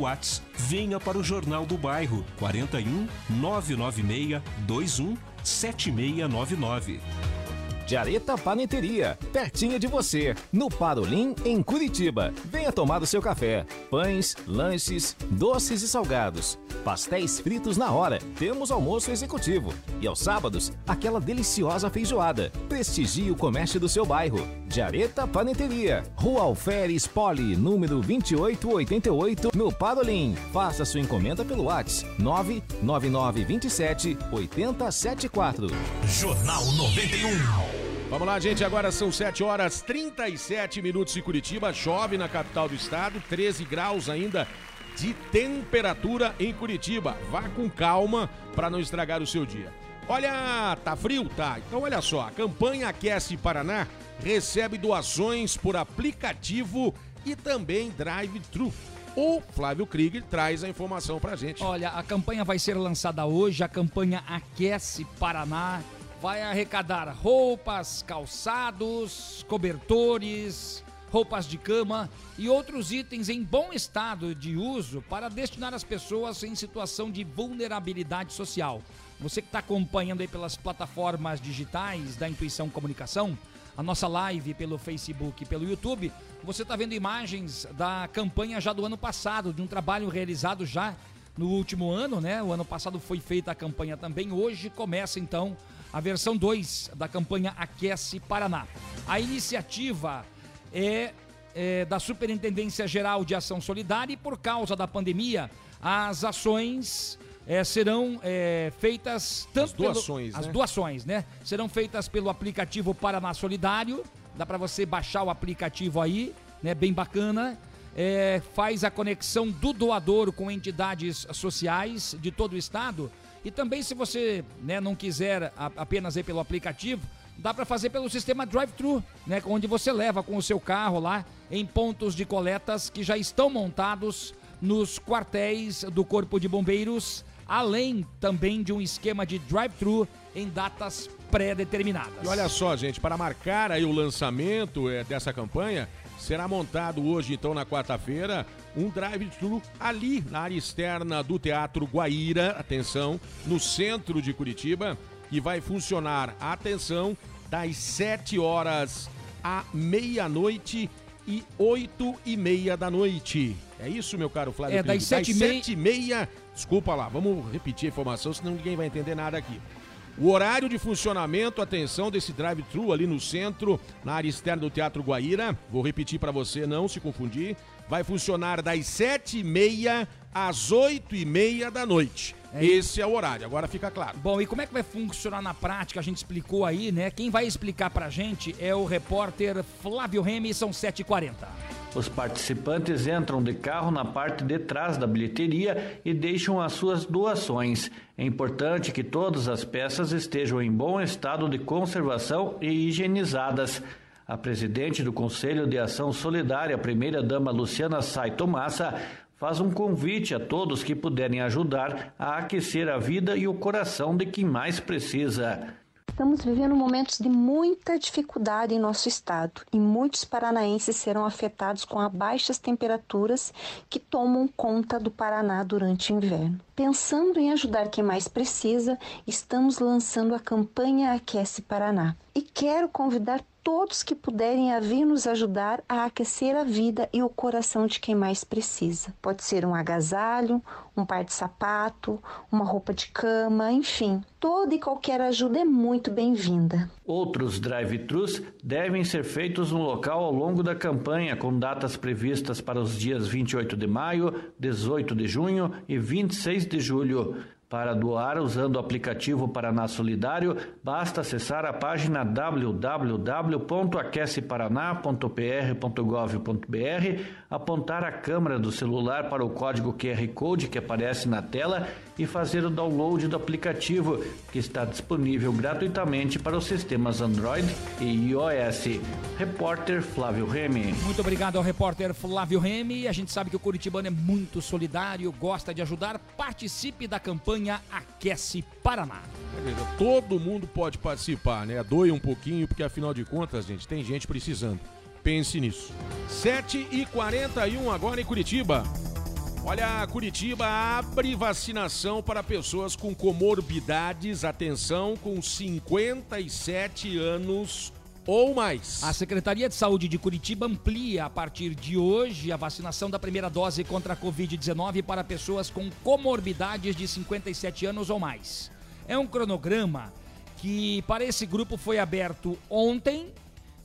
Whats. Venha para o Jornal do Bairro 41 996 21 7699. Jareta Paneteria, pertinho de você, no Parolim, em Curitiba. Venha tomar o seu café. Pães, lanches, doces e salgados. Pastéis fritos na hora. Temos almoço executivo. E aos sábados, aquela deliciosa feijoada. Prestigie o comércio do seu bairro. Jareta Paneteria, Rua Alferes Poli, número 2888, no Parolim. Faça sua encomenda pelo WhatsApp 99927 8074. Jornal 91. Vamos lá, gente. Agora são 7 horas 37 minutos em Curitiba. Chove na capital do estado, 13 graus ainda de temperatura em Curitiba. Vá com calma para não estragar o seu dia. Olha, tá frio? Tá. Então olha só, a campanha Aquece Paraná recebe doações por aplicativo e também drive-thru. O Flávio Krieger traz a informação pra gente. Olha, a campanha vai ser lançada hoje, a campanha Aquece Paraná vai arrecadar roupas, calçados, cobertores, roupas de cama e outros itens em bom estado de uso para destinar às pessoas em situação de vulnerabilidade social. Você que está acompanhando aí pelas plataformas digitais da Intuição Comunicação, a nossa live pelo Facebook e pelo YouTube, você está vendo imagens da campanha já do ano passado, de um trabalho realizado já no último ano, né? O ano passado foi feita a campanha também, hoje começa então a versão 2 da campanha Aquece Paraná. A iniciativa é, é, da Superintendência Geral de Ação Solidária e por causa da pandemia, as ações é, serão é, feitas tanto as doações, pelo, né? as doações, né? Serão feitas pelo aplicativo Paraná Solidário. Dá para você baixar o aplicativo aí, né? Bem bacana. É, faz a conexão do doador com entidades sociais de todo o estado e também, se você né, não quiser a, apenas ir pelo aplicativo, dá para fazer pelo sistema drive-thru, né, onde você leva com o seu carro lá em pontos de coletas que já estão montados nos quartéis do Corpo de Bombeiros, além também de um esquema de drive-thru em datas pré-determinadas. E olha só, gente, para marcar aí o lançamento é, dessa campanha, será montado hoje, então, na quarta-feira, um drive-thru ali na área externa do Teatro Guaíra, atenção, no centro de Curitiba, e vai funcionar, atenção, das 7 horas à meia-noite e 8 e meia da noite. É isso, meu caro Flávio? É, das Krieger? sete e meia- sete e meia. Desculpa lá, vamos repetir a informação, senão ninguém vai entender nada aqui. O horário de funcionamento, atenção, desse drive-thru ali no centro, na área externa do Teatro Guaíra, vou repetir para você não se confundir, vai funcionar das sete e meia às oito e meia da noite. Esse é o horário, agora fica claro. Bom, e como é que vai funcionar na prática? A gente explicou aí, né? Quem vai explicar pra gente é o repórter Flávio Remy, são 7h40. Os participantes entram de carro na parte de trás da bilheteria e deixam as suas doações. É importante que todas as peças estejam em bom estado de conservação e higienizadas. A presidente do Conselho de Ação Solidária, a primeira-dama Luciana Saito Massa, faz um convite a todos que puderem ajudar a aquecer a vida e o coração de quem mais precisa. Estamos vivendo momentos de muita dificuldade em nosso estado e muitos paranaenses serão afetados com as baixas temperaturas que tomam conta do Paraná durante o inverno. Pensando em ajudar quem mais precisa, estamos lançando a campanha Aquece Paraná. E quero convidar todos que puderem a vir nos ajudar a aquecer a vida e o coração de quem mais precisa. Pode ser um agasalho, um par de sapato, uma roupa de cama, enfim. Toda e qualquer ajuda é muito bem-vinda. Outros drive-thrus devem ser feitos no local ao longo da campanha, com datas previstas para os dias 28 de maio, 18 de junho e 26 de julho. Para doar usando o aplicativo Paraná Solidário, basta acessar a página www.aqueceparaná.pr.gov.br, apontar a câmera do celular para o código QR Code que aparece na tela e fazer o download do aplicativo, que está disponível gratuitamente para os sistemas Android e iOS. Repórter Flávio Remy. Muito obrigado ao repórter Flávio Remy. A gente sabe que o Curitibano é muito solidário, gosta de ajudar. Participe da campanha Aquece Paraná. Beleza, Todo mundo pode participar, né? Doe um pouquinho, porque afinal de contas, gente, tem gente precisando. Pense nisso. 7 e 41 agora em Curitiba. Olha, Curitiba abre vacinação para pessoas com comorbidades, atenção, com 57 anos ou mais. A Secretaria de Saúde de Curitiba amplia a partir de hoje a vacinação da primeira dose contra a Covid-19 para pessoas com comorbidades de 57 anos ou mais. É um cronograma que para esse grupo foi aberto ontem,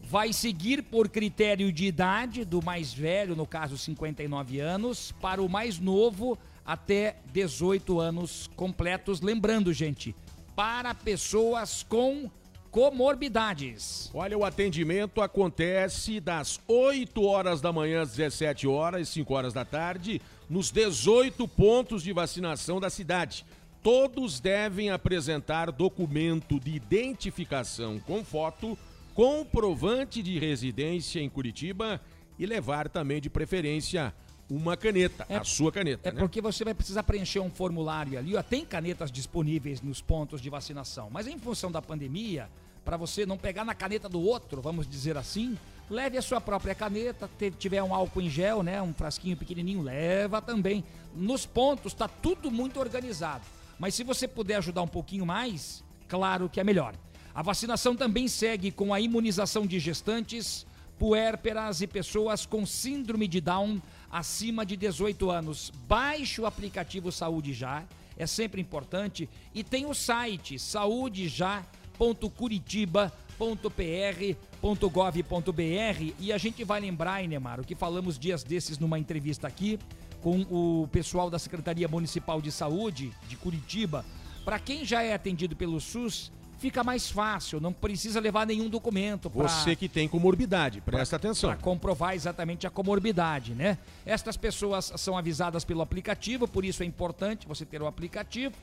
vai seguir por critério de idade, do mais velho, no caso 59 anos, para o mais novo até 18 anos completos. Lembrando, gente, para pessoas com comorbidades. Olha, o atendimento acontece das 8 horas da manhã às 17 horas, 5 horas da tarde, nos 18 pontos de vacinação da cidade. Todos devem apresentar documento de identificação com foto, comprovante de residência em Curitiba e levar também de preferência uma caneta, a sua caneta. É né? porque você vai precisar preencher um formulário ali. Ó, tem canetas disponíveis nos pontos de vacinação, mas em função da pandemia, para você não pegar na caneta do outro, vamos dizer assim, leve a sua própria caneta. Se tiver um álcool em gel, né, um frasquinho pequenininho, leva também. Nos pontos está tudo muito organizado. Mas se você puder ajudar um pouquinho mais, claro que é melhor. A vacinação também segue com a imunização de gestantes, puérperas e pessoas com síndrome de Down acima de 18 anos. Baixe o aplicativo Saúde Já, é sempre importante. E tem o site saudejá.curitiba.pr.gov.br e a gente vai lembrar, Inemar, o que falamos dias desses numa entrevista aqui com o pessoal da Secretaria Municipal de Saúde de Curitiba. Para quem já é atendido pelo SUS, fica mais fácil, não precisa levar nenhum documento para Você que tem comorbidade, presta atenção. para comprovar exatamente a comorbidade, né? Estas pessoas são avisadas pelo aplicativo, por isso é importante você ter o aplicativo.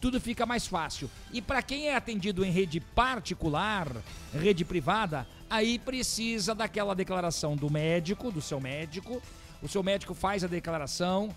Tudo fica mais fácil. E para quem é atendido em rede particular, rede privada, aí precisa daquela declaração do médico, do seu médico. O seu médico faz a declaração,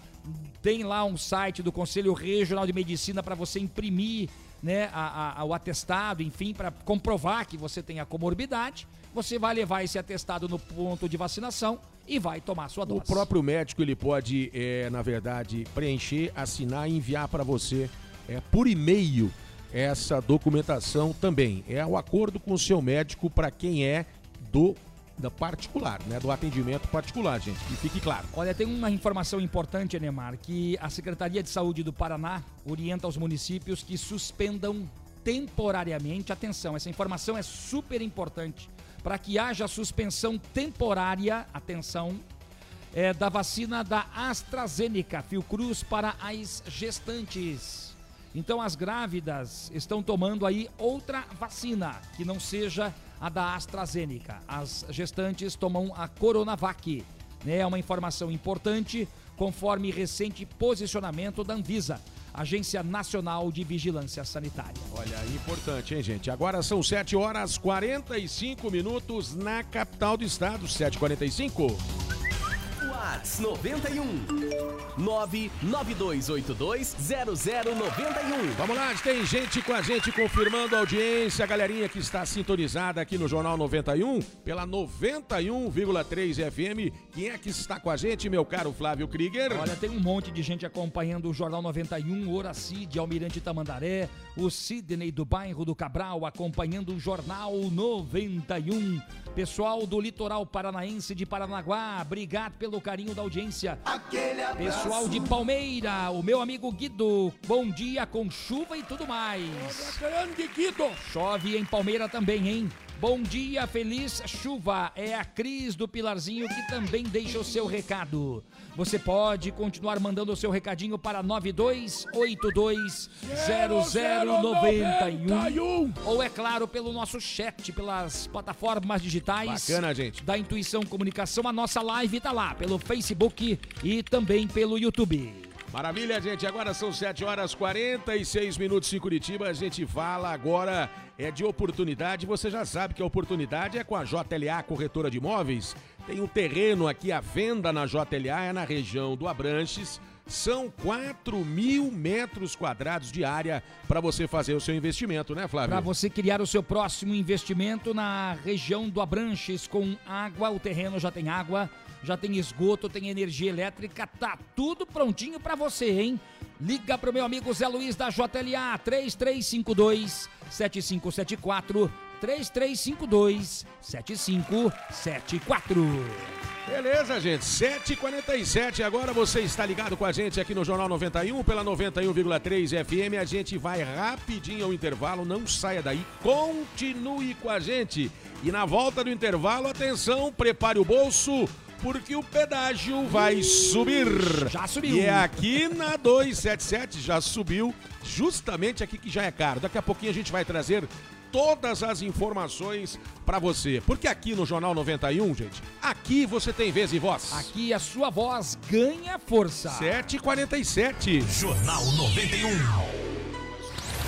tem lá um site do Conselho Regional de Medicina para você imprimir né, a, a- o atestado, enfim, para comprovar que você tem a comorbidade. Você vai levar esse atestado no ponto de vacinação e vai tomar sua O dose. próprio médico ele pode, é, na verdade, preencher, assinar e enviar para você é, por e-mail essa documentação também. É o acordo com o seu médico para quem é do da particular, né? Do atendimento particular, gente. Que fique claro. Olha, tem uma informação importante, Neymar, que a Secretaria de Saúde do Paraná orienta aos municípios que suspendam temporariamente, atenção, essa informação é super importante, para que haja suspensão temporária, atenção, é, da vacina da AstraZeneca, Fiocruz, para as gestantes. Então as grávidas estão tomando aí outra vacina, que não seja a da AstraZeneca. As gestantes tomam a Coronavac. Né? É uma informação importante, conforme recente posicionamento da Anvisa, Agência Nacional de Vigilância Sanitária. Olha, importante, hein, gente? Agora são 7 horas 45 minutos na capital do estado, 7h45. Whats 91 992820091. Vamos lá, tem gente com a gente confirmando a audiência, a galerinha que está sintonizada aqui no Jornal 91, pela 91,3 FM. Quem é que está com a gente, meu caro Flávio Krieger? Olha, tem um monte de gente acompanhando o Jornal 91, Horaci de Almirante Tamandaré, o Sidney do bairro do Cabral acompanhando o Jornal 91. Pessoal do litoral paranaense de Paranaguá, obrigado pelo carinho da audiência. Pessoal de Palmeira, o meu amigo Guido, bom dia com chuva e tudo mais. Grande Guido. Chove em Palmeira também, hein? Bom dia, feliz chuva. É a Cris do Pilarzinho que também deixa o seu recado. Você pode continuar mandando o seu recadinho para 92820091 ou é claro pelo nosso chat, pelas plataformas digitais. Bacana, gente. Da Intuição Comunicação, a nossa live tá lá pelo Facebook e também pelo YouTube. Maravilha, gente. Agora são 7 horas 46 minutos em Curitiba. A gente fala agora é de oportunidade. Você já sabe que a oportunidade é com a JLA Corretora de Imóveis. Tem um terreno aqui à venda na JLA, é na região do Abranches. São 4 mil metros quadrados de área para você fazer o seu investimento, né, Flávio? Para você criar o seu próximo investimento na região do Abranches com água, o terreno já tem água, já tem esgoto, tem energia elétrica, tá tudo prontinho para você, hein? Liga pro meu amigo Zé Luiz da JLA 3352 7574 3352 7574. Beleza, gente. 7h47. Agora você está ligado com a gente aqui no Jornal 91, pela 91,3 FM. A gente vai rapidinho ao intervalo. Não saia daí. Continue com a gente. E na volta do intervalo, atenção, prepare o bolso. Porque o pedágio vai subir. Já subiu. E é aqui na 277, já subiu. Justamente aqui que já é caro. Daqui a pouquinho a gente vai trazer todas as informações para você. Porque aqui no Jornal 91, gente, aqui você tem vez e voz. Aqui a sua voz ganha força. 7h47. Jornal 91.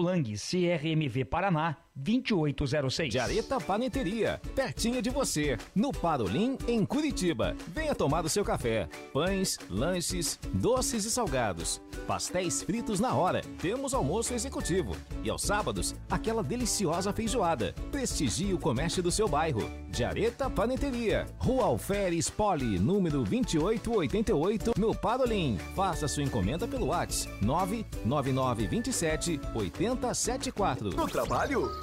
Lang, CRMV Paraná, 2806. Jareta Paneteria, pertinho de você, no Parolim, em Curitiba. Venha tomar o seu café. Pães, lanches, doces e salgados. Pastéis fritos na hora. Temos almoço executivo. E aos sábados, aquela deliciosa feijoada. Prestigie o comércio do seu bairro. Jareta Paneteria, Rua Alferes Poli, número 2888, no Parolim. Faça sua encomenda pelo WhatsApp 99927 8074. No trabalho,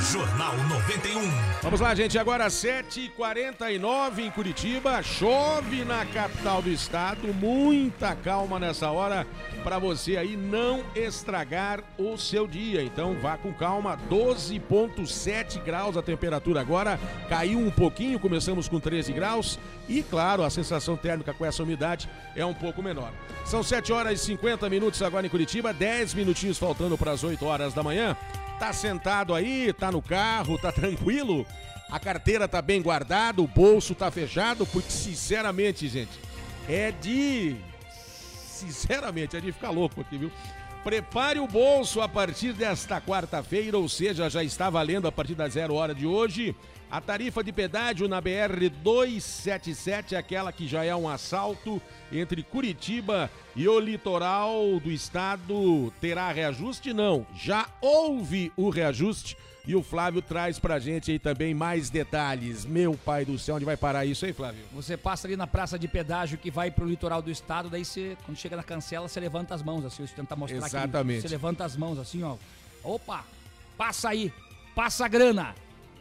Jornal 91. Vamos lá, gente. Agora 7h49 em Curitiba. Chove na capital do estado. Muita calma nessa hora para você aí não estragar o seu dia. Então vá com calma. 12,7 graus a temperatura agora. Caiu um pouquinho. Começamos com 13 graus. E claro, a sensação térmica com essa umidade é um pouco menor. São 7 horas e 50 minutos agora em Curitiba. 10 minutinhos faltando para as 8 horas da manhã. Tá sentado aí, tá no carro, tá tranquilo? A carteira tá bem guardada, o bolso tá fechado, porque sinceramente, gente, é de sinceramente, é de ficar louco aqui, viu? Prepare o bolso a partir desta quarta-feira, ou seja, já está valendo a partir das zero hora de hoje. A tarifa de pedágio na BR 277, aquela que já é um assalto entre Curitiba e o litoral do estado, terá reajuste? Não, já houve o reajuste e o Flávio traz pra gente aí também mais detalhes. Meu pai do céu, onde vai parar isso aí, Flávio? Você passa ali na praça de pedágio que vai pro litoral do estado, daí você, quando chega na cancela, você levanta as mãos, assim, você tenta mostrar aqui. Exatamente. Você levanta as mãos assim, ó. Opa, passa aí, passa a grana.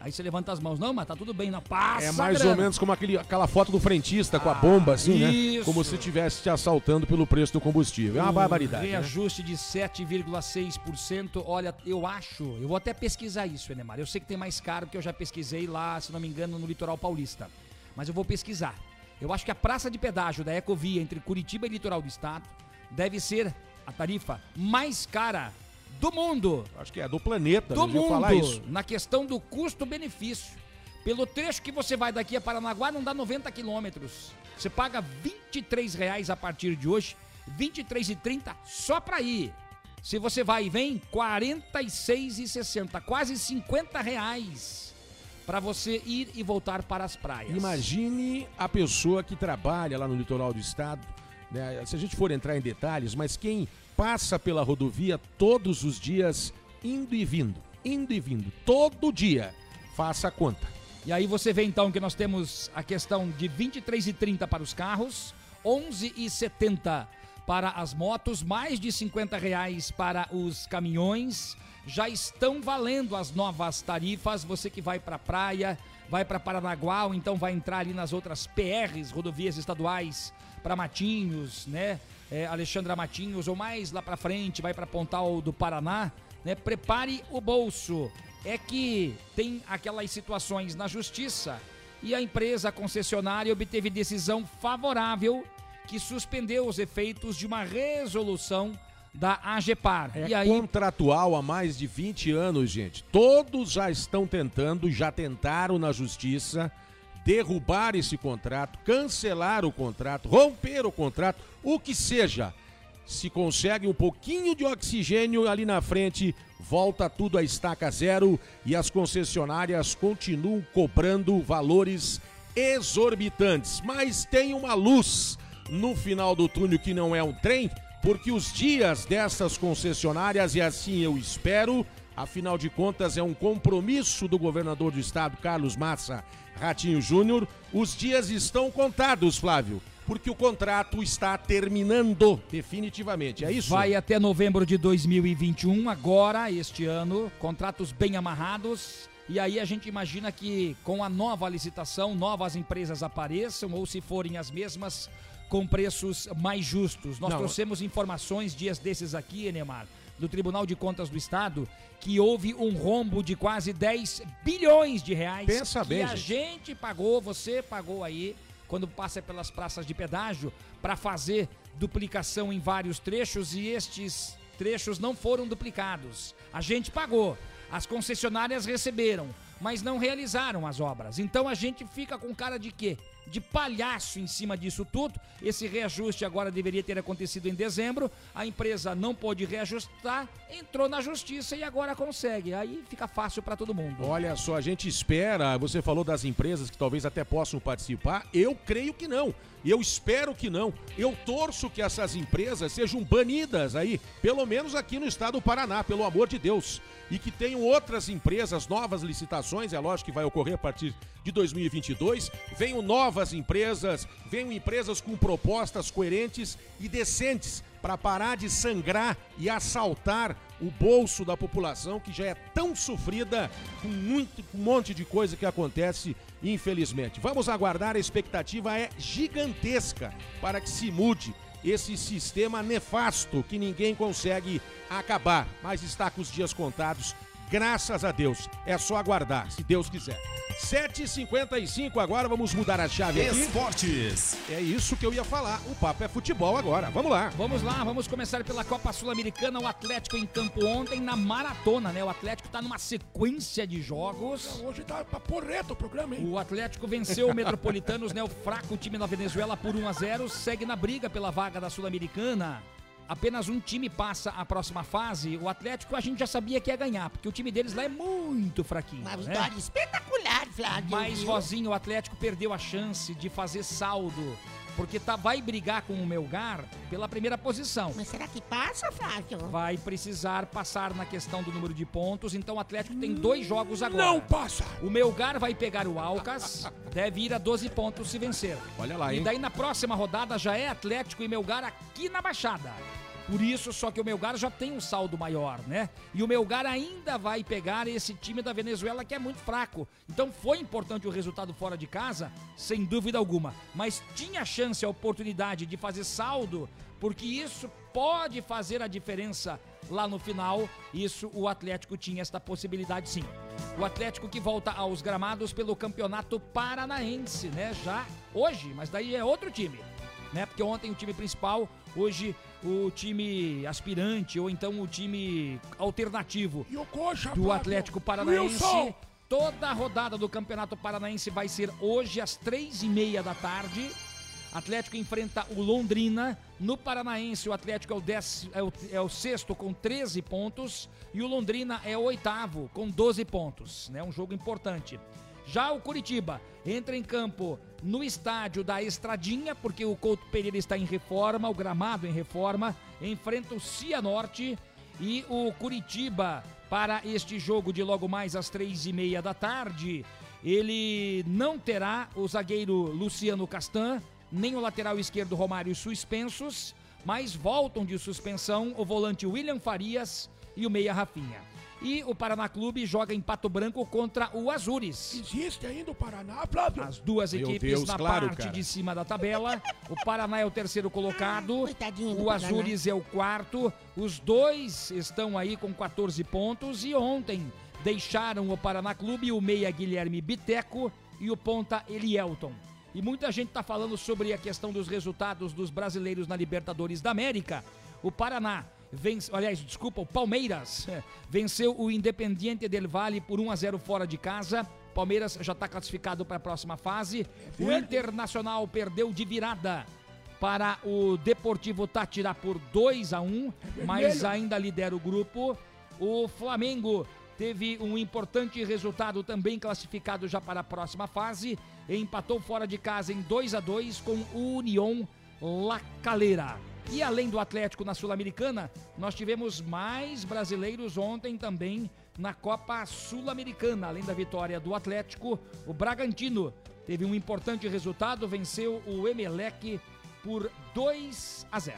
Aí você levanta as mãos, não, mas tá tudo bem, não, passa É mais grana. ou menos como aquele, aquela foto do frentista com a bomba, assim, né? isso. Como se estivesse te assaltando pelo preço do combustível. É uma Um barbaridade. né? Reajuste de 7,6%. Olha, eu acho, eu vou até pesquisar isso, Enemar. Eu sei que tem mais caro, porque eu já pesquisei lá, se não me engano, no litoral paulista. Mas eu vou pesquisar. Eu acho que a praça de pedágio da Ecovia entre Curitiba e litoral do estado deve ser a tarifa mais cara do mundo. Acho que é do planeta, Do mundo, falar isso. na questão do custo-benefício. Pelo trecho que você vai daqui a Paranaguá, não dá 90 quilômetros. Você paga 23 reais a partir de hoje, R$ 23,30 só para ir. Se você vai e vem, R$ 46,60, quase 50 reais para você ir e voltar para as praias. Imagine a pessoa que trabalha lá no litoral do estado, né? se a gente for entrar em detalhes, mas quem passa pela rodovia todos os dias, indo e vindo, indo e vindo, todo dia, faça a conta. E aí você vê então que nós temos a questão de R$ 23,30 para os carros, R$ 11,70 para as motos, mais de 50 reais para os caminhões. Já estão valendo as novas tarifas. Você que vai para a praia, vai para Paranaguá, ou então vai entrar ali nas outras PRs, rodovias estaduais, para Matinhos, né? É, Alexandra Matinhos, ou mais lá para frente, vai para Pontal do Paraná, né? Prepare o bolso. É que tem aquelas situações na justiça e a empresa concessionária obteve decisão favorável que suspendeu os efeitos de uma resolução da AGEPAR. É e aí contratual há mais de 20 anos, gente. Todos já estão tentando, já tentaram na justiça derrubar esse contrato, cancelar o contrato, romper o contrato, o que seja. Se consegue um pouquinho de oxigênio ali na frente, volta tudo a estaca zero e as concessionárias continuam cobrando valores exorbitantes. Mas tem uma luz no final do túnel que não é um trem, porque os dias dessas concessionárias, e assim eu espero, afinal de contas é um compromisso do governador do estado, Carlos Massa Ratinho Júnior, os dias estão contados, Flávio, porque o contrato está terminando definitivamente, é isso? Vai até novembro de 2021, agora, este ano, contratos bem amarrados. E aí a gente imagina que com a nova licitação, novas empresas apareçam, ou se forem as mesmas, com preços mais justos. Nós Não. trouxemos informações dias desses aqui, Enemar, do Tribunal de Contas do Estado, que houve um rombo de quase 10 bilhões de reais Pensa que bem, a gente. gente pagou, você pagou aí, quando passa pelas praças de pedágio, para fazer duplicação em vários trechos e estes trechos não foram duplicados. A gente pagou, as concessionárias receberam, mas não realizaram as obras. Então a gente fica com cara de quê? De palhaço em cima disso tudo. Esse reajuste agora deveria ter acontecido em dezembro. A empresa não pôde reajustar, entrou na justiça e agora consegue. Aí fica fácil para todo mundo. Olha só, a gente espera. Você falou das empresas que talvez até possam participar. Eu creio que não. Eu espero que não. Eu torço que essas empresas sejam banidas aí, pelo menos aqui no estado do Paraná, pelo amor de Deus. E que tenham outras empresas, novas licitações, é lógico que vai ocorrer a partir de 2022. Venham novas empresas, venham empresas com propostas coerentes e decentes para parar de sangrar e assaltar o bolso da população que já é tão sofrida com muito com um monte de coisa que acontece, infelizmente. Vamos aguardar, a expectativa é gigantesca para que se mude esse sistema nefasto que ninguém consegue acabar, mas está com os dias contados. Graças a Deus. É só aguardar, se Deus quiser. 7h55 agora, vamos mudar a chave aqui. Esportes. É isso que eu ia falar. O papo é futebol agora. Vamos lá. Vamos lá, vamos começar pela Copa Sul-Americana. O Atlético em campo ontem na maratona, né? O Atlético tá numa sequência de jogos. Hoje tá pra pôr reto o programa, hein? O Atlético venceu o Metropolitanos, né? O fraco time da Venezuela por 1 a 0 segue na briga pela vaga da Sul-Americana. Apenas um time passa a próxima fase. O Atlético a gente já sabia que ia ganhar, porque o time deles lá é muito fraquinho. Uma né? vitória espetacular, Flávio. Mas? Rosinho, o Atlético perdeu a chance de fazer saldo. Porque tá, vai brigar com o Melgar pela primeira posição. Mas será que passa, Flávio? Vai precisar passar na questão do número de pontos. Então o Atlético tem dois jogos agora. Não passa! O Melgar vai pegar o Alcas, <laughs> deve ir a 12 pontos se vencer. Olha lá, E hein? daí na próxima rodada já é Atlético e Melgar aqui na Baixada. Por isso, só que o Melgar já tem um saldo maior, né? E o Melgar ainda vai pegar esse time da Venezuela que é muito fraco. Então foi importante o resultado fora de casa, sem dúvida alguma. Mas tinha chance, a oportunidade de fazer saldo, porque isso pode fazer a diferença lá no final. Isso o Atlético tinha esta possibilidade sim. O Atlético que volta aos gramados pelo Campeonato Paranaense, né? Já hoje, mas daí é outro time né? Porque ontem o time principal, hoje o time aspirante ou então o time alternativo o coxa, do? Atlético Paranaense. Wilson! Toda a rodada do Campeonato Paranaense vai ser hoje às três e meia da tarde. Atlético enfrenta o Londrina. No Paranaense, o Atlético é o, dez, é, o, é o sexto com 13 pontos. E o Londrina é o oitavo com 12 pontos. Né? Um jogo importante. Já o Curitiba entra em campo no estádio da Estradinha, porque o Couto Pereira está em reforma, o gramado em reforma. Enfrenta o Cianorte e o Curitiba para este jogo de logo mais às três e meia da tarde. Ele não terá o zagueiro Luciano Castan, nem o lateral esquerdo Romário suspensos, mas voltam de suspensão o volante William Farias e o meia Rafinha. E o Paraná Clube joga em Pato Branco contra o Azures. Existe ainda o Paraná, Flávio? As duas Meu equipes Deus, na claro, parte cara. de cima da tabela. O Paraná é o terceiro colocado. Coitadinho do O Paraná. Azures é o quarto. Os dois estão aí com 14 pontos. E ontem deixaram o Paraná Clube o meia Guilherme Biteco e o ponta Elielton. E muita gente está falando sobre a questão dos resultados dos brasileiros na Libertadores da América. O Paraná vence, aliás, desculpa, o Palmeiras <laughs> venceu o Independiente del Valle por 1 a 0 fora de casa. Palmeiras já está classificado para a próxima fase. O Internacional perdeu de virada para o Deportivo Tátira por 2 a 1, mas ainda lidera o grupo. O Flamengo teve um importante resultado também classificado já para a próxima fase. Empatou fora de casa em 2 a 2 com o União La Calera. E além do Atlético na Sul-Americana, nós tivemos mais brasileiros ontem também na Copa Sul-Americana. Além da vitória do Atlético, o Bragantino teve um importante resultado, venceu o Emelec por 2 a 0.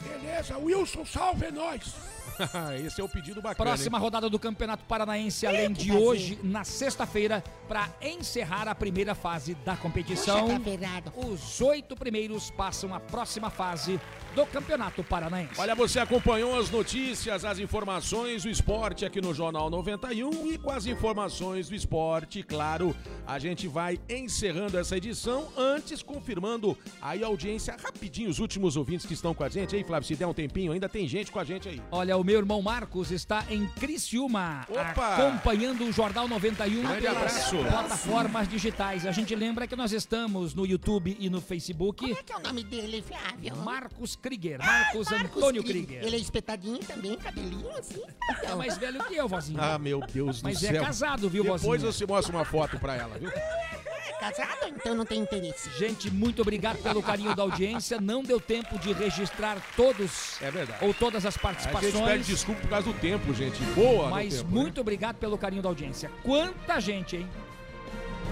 Beleza, Wilson, salve nós! <laughs> Esse é o pedido bacana. Próxima hein? rodada do Campeonato Paranaense, além de hoje, na sexta-feira, para encerrar a primeira fase da competição. Puxa, tá. Os oito primeiros passam a próxima fase do Campeonato Paranaense. Olha, você acompanhou as notícias, as informações do esporte aqui no Jornal 91 e com as informações do esporte, claro, a gente vai encerrando essa edição, antes confirmando aí a audiência rapidinho, os últimos ouvintes que estão com a gente aí, Flávio, se der um tempinho, ainda tem gente com a gente aí. Olha, o meu irmão Marcos está em Criciúma, Opa! acompanhando o Jornal 91 Grande pelas abraço. plataformas digitais. A gente lembra que nós estamos no YouTube e no Facebook. Como é que é o nome dele, Flávio? Marcos Krieger, Marcos Antônio Krieger. Ele é espetadinho também, cabelinho assim. É mais velho que eu, vozinho. Ah, meu Deus Mas do é céu. casado, viu, Depois vozinha? você mostra uma foto pra ela, viu? <laughs> Casado, então não tem interesse. Gente, muito obrigado pelo carinho da audiência. Não deu tempo de registrar todos É verdade. ou todas as A participações. gente pede desculpa por causa do tempo, gente. Boa, Mas tempo, né? muito obrigado pelo carinho da audiência. Quanta gente, hein?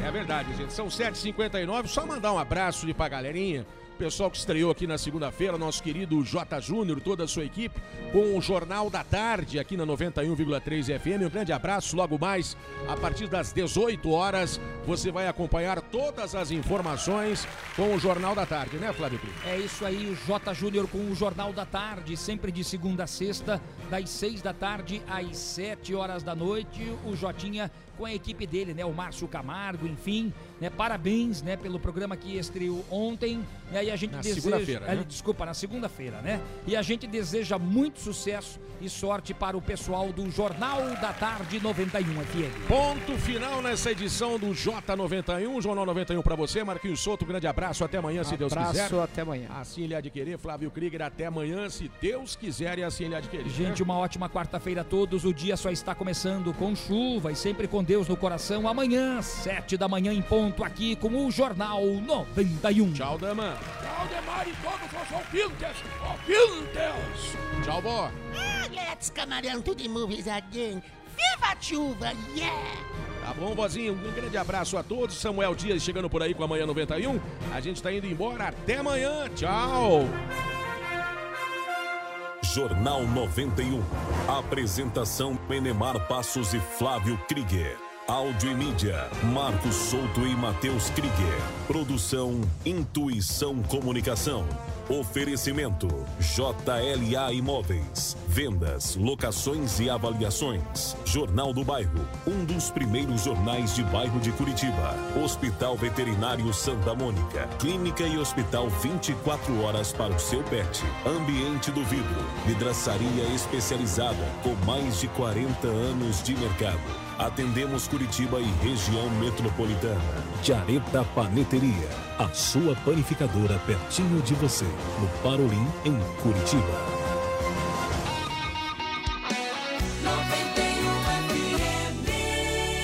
É verdade, gente. São 7h59. Só mandar um abraço ali pra galerinha. Pessoal que estreou aqui na segunda-feira, nosso querido J. Júnior, toda a sua equipe, com o Jornal da Tarde aqui na 91,3 FM. Um grande abraço. Logo mais, a partir das 18 horas, você vai acompanhar todas as informações com o Jornal da Tarde, né, Flávio? É isso aí, o J Júnior com o Jornal da Tarde, sempre de segunda a sexta, das seis da tarde às sete horas da noite. O Jotinha com a equipe dele, né? O Márcio Camargo, enfim, né? Parabéns, né? Pelo programa que estreou ontem, né? E a gente Na deseja... segunda-feira, né? Desculpa, na segunda-feira, né? E a gente deseja muito sucesso e sorte para o pessoal do Jornal da Tarde 91 FM. Ponto final nessa edição do J91, Jornal 91 pra você, Marquinhos Souto, um grande abraço, até amanhã, se Deus Abraço, quiser. até amanhã. Assim ele querer, Flávio Krieger, até amanhã, se Deus quiser e assim ele querer. Gente, uma ótima quarta-feira a todos. O dia só está começando com chuva e sempre com Deus no coração. Amanhã, sete da manhã em ponto, aqui com o Jornal 91. Tchau, Dama. Tchau, Demar e todos os ouvintes. Ouvintes. Tchau, Bó. Ah, let's camarão to the movies again. Viva a chuva, yeah! Tá bom, vozinho? Um grande abraço a todos. Samuel Dias chegando por aí com a Manhã 91. A gente tá indo embora. Até amanhã. Tchau. Jornal 91. Apresentação Menemar Passos e Flávio Krieger. Áudio e mídia, Marcos Souto e Matheus Krieger. Produção Intuição Comunicação. Oferecimento JLA Imóveis. Vendas, locações e avaliações. Jornal do Bairro, um dos primeiros jornais de bairro de Curitiba. Hospital Veterinário Santa Mônica. Clínica e hospital 24 horas para o seu pet. Ambiente do vidro. Vidraçaria especializada com mais de 40 anos de mercado. Atendemos Curitiba e região metropolitana. Jareta Paneteria, a sua panificadora pertinho de você, no Parolim, em Curitiba.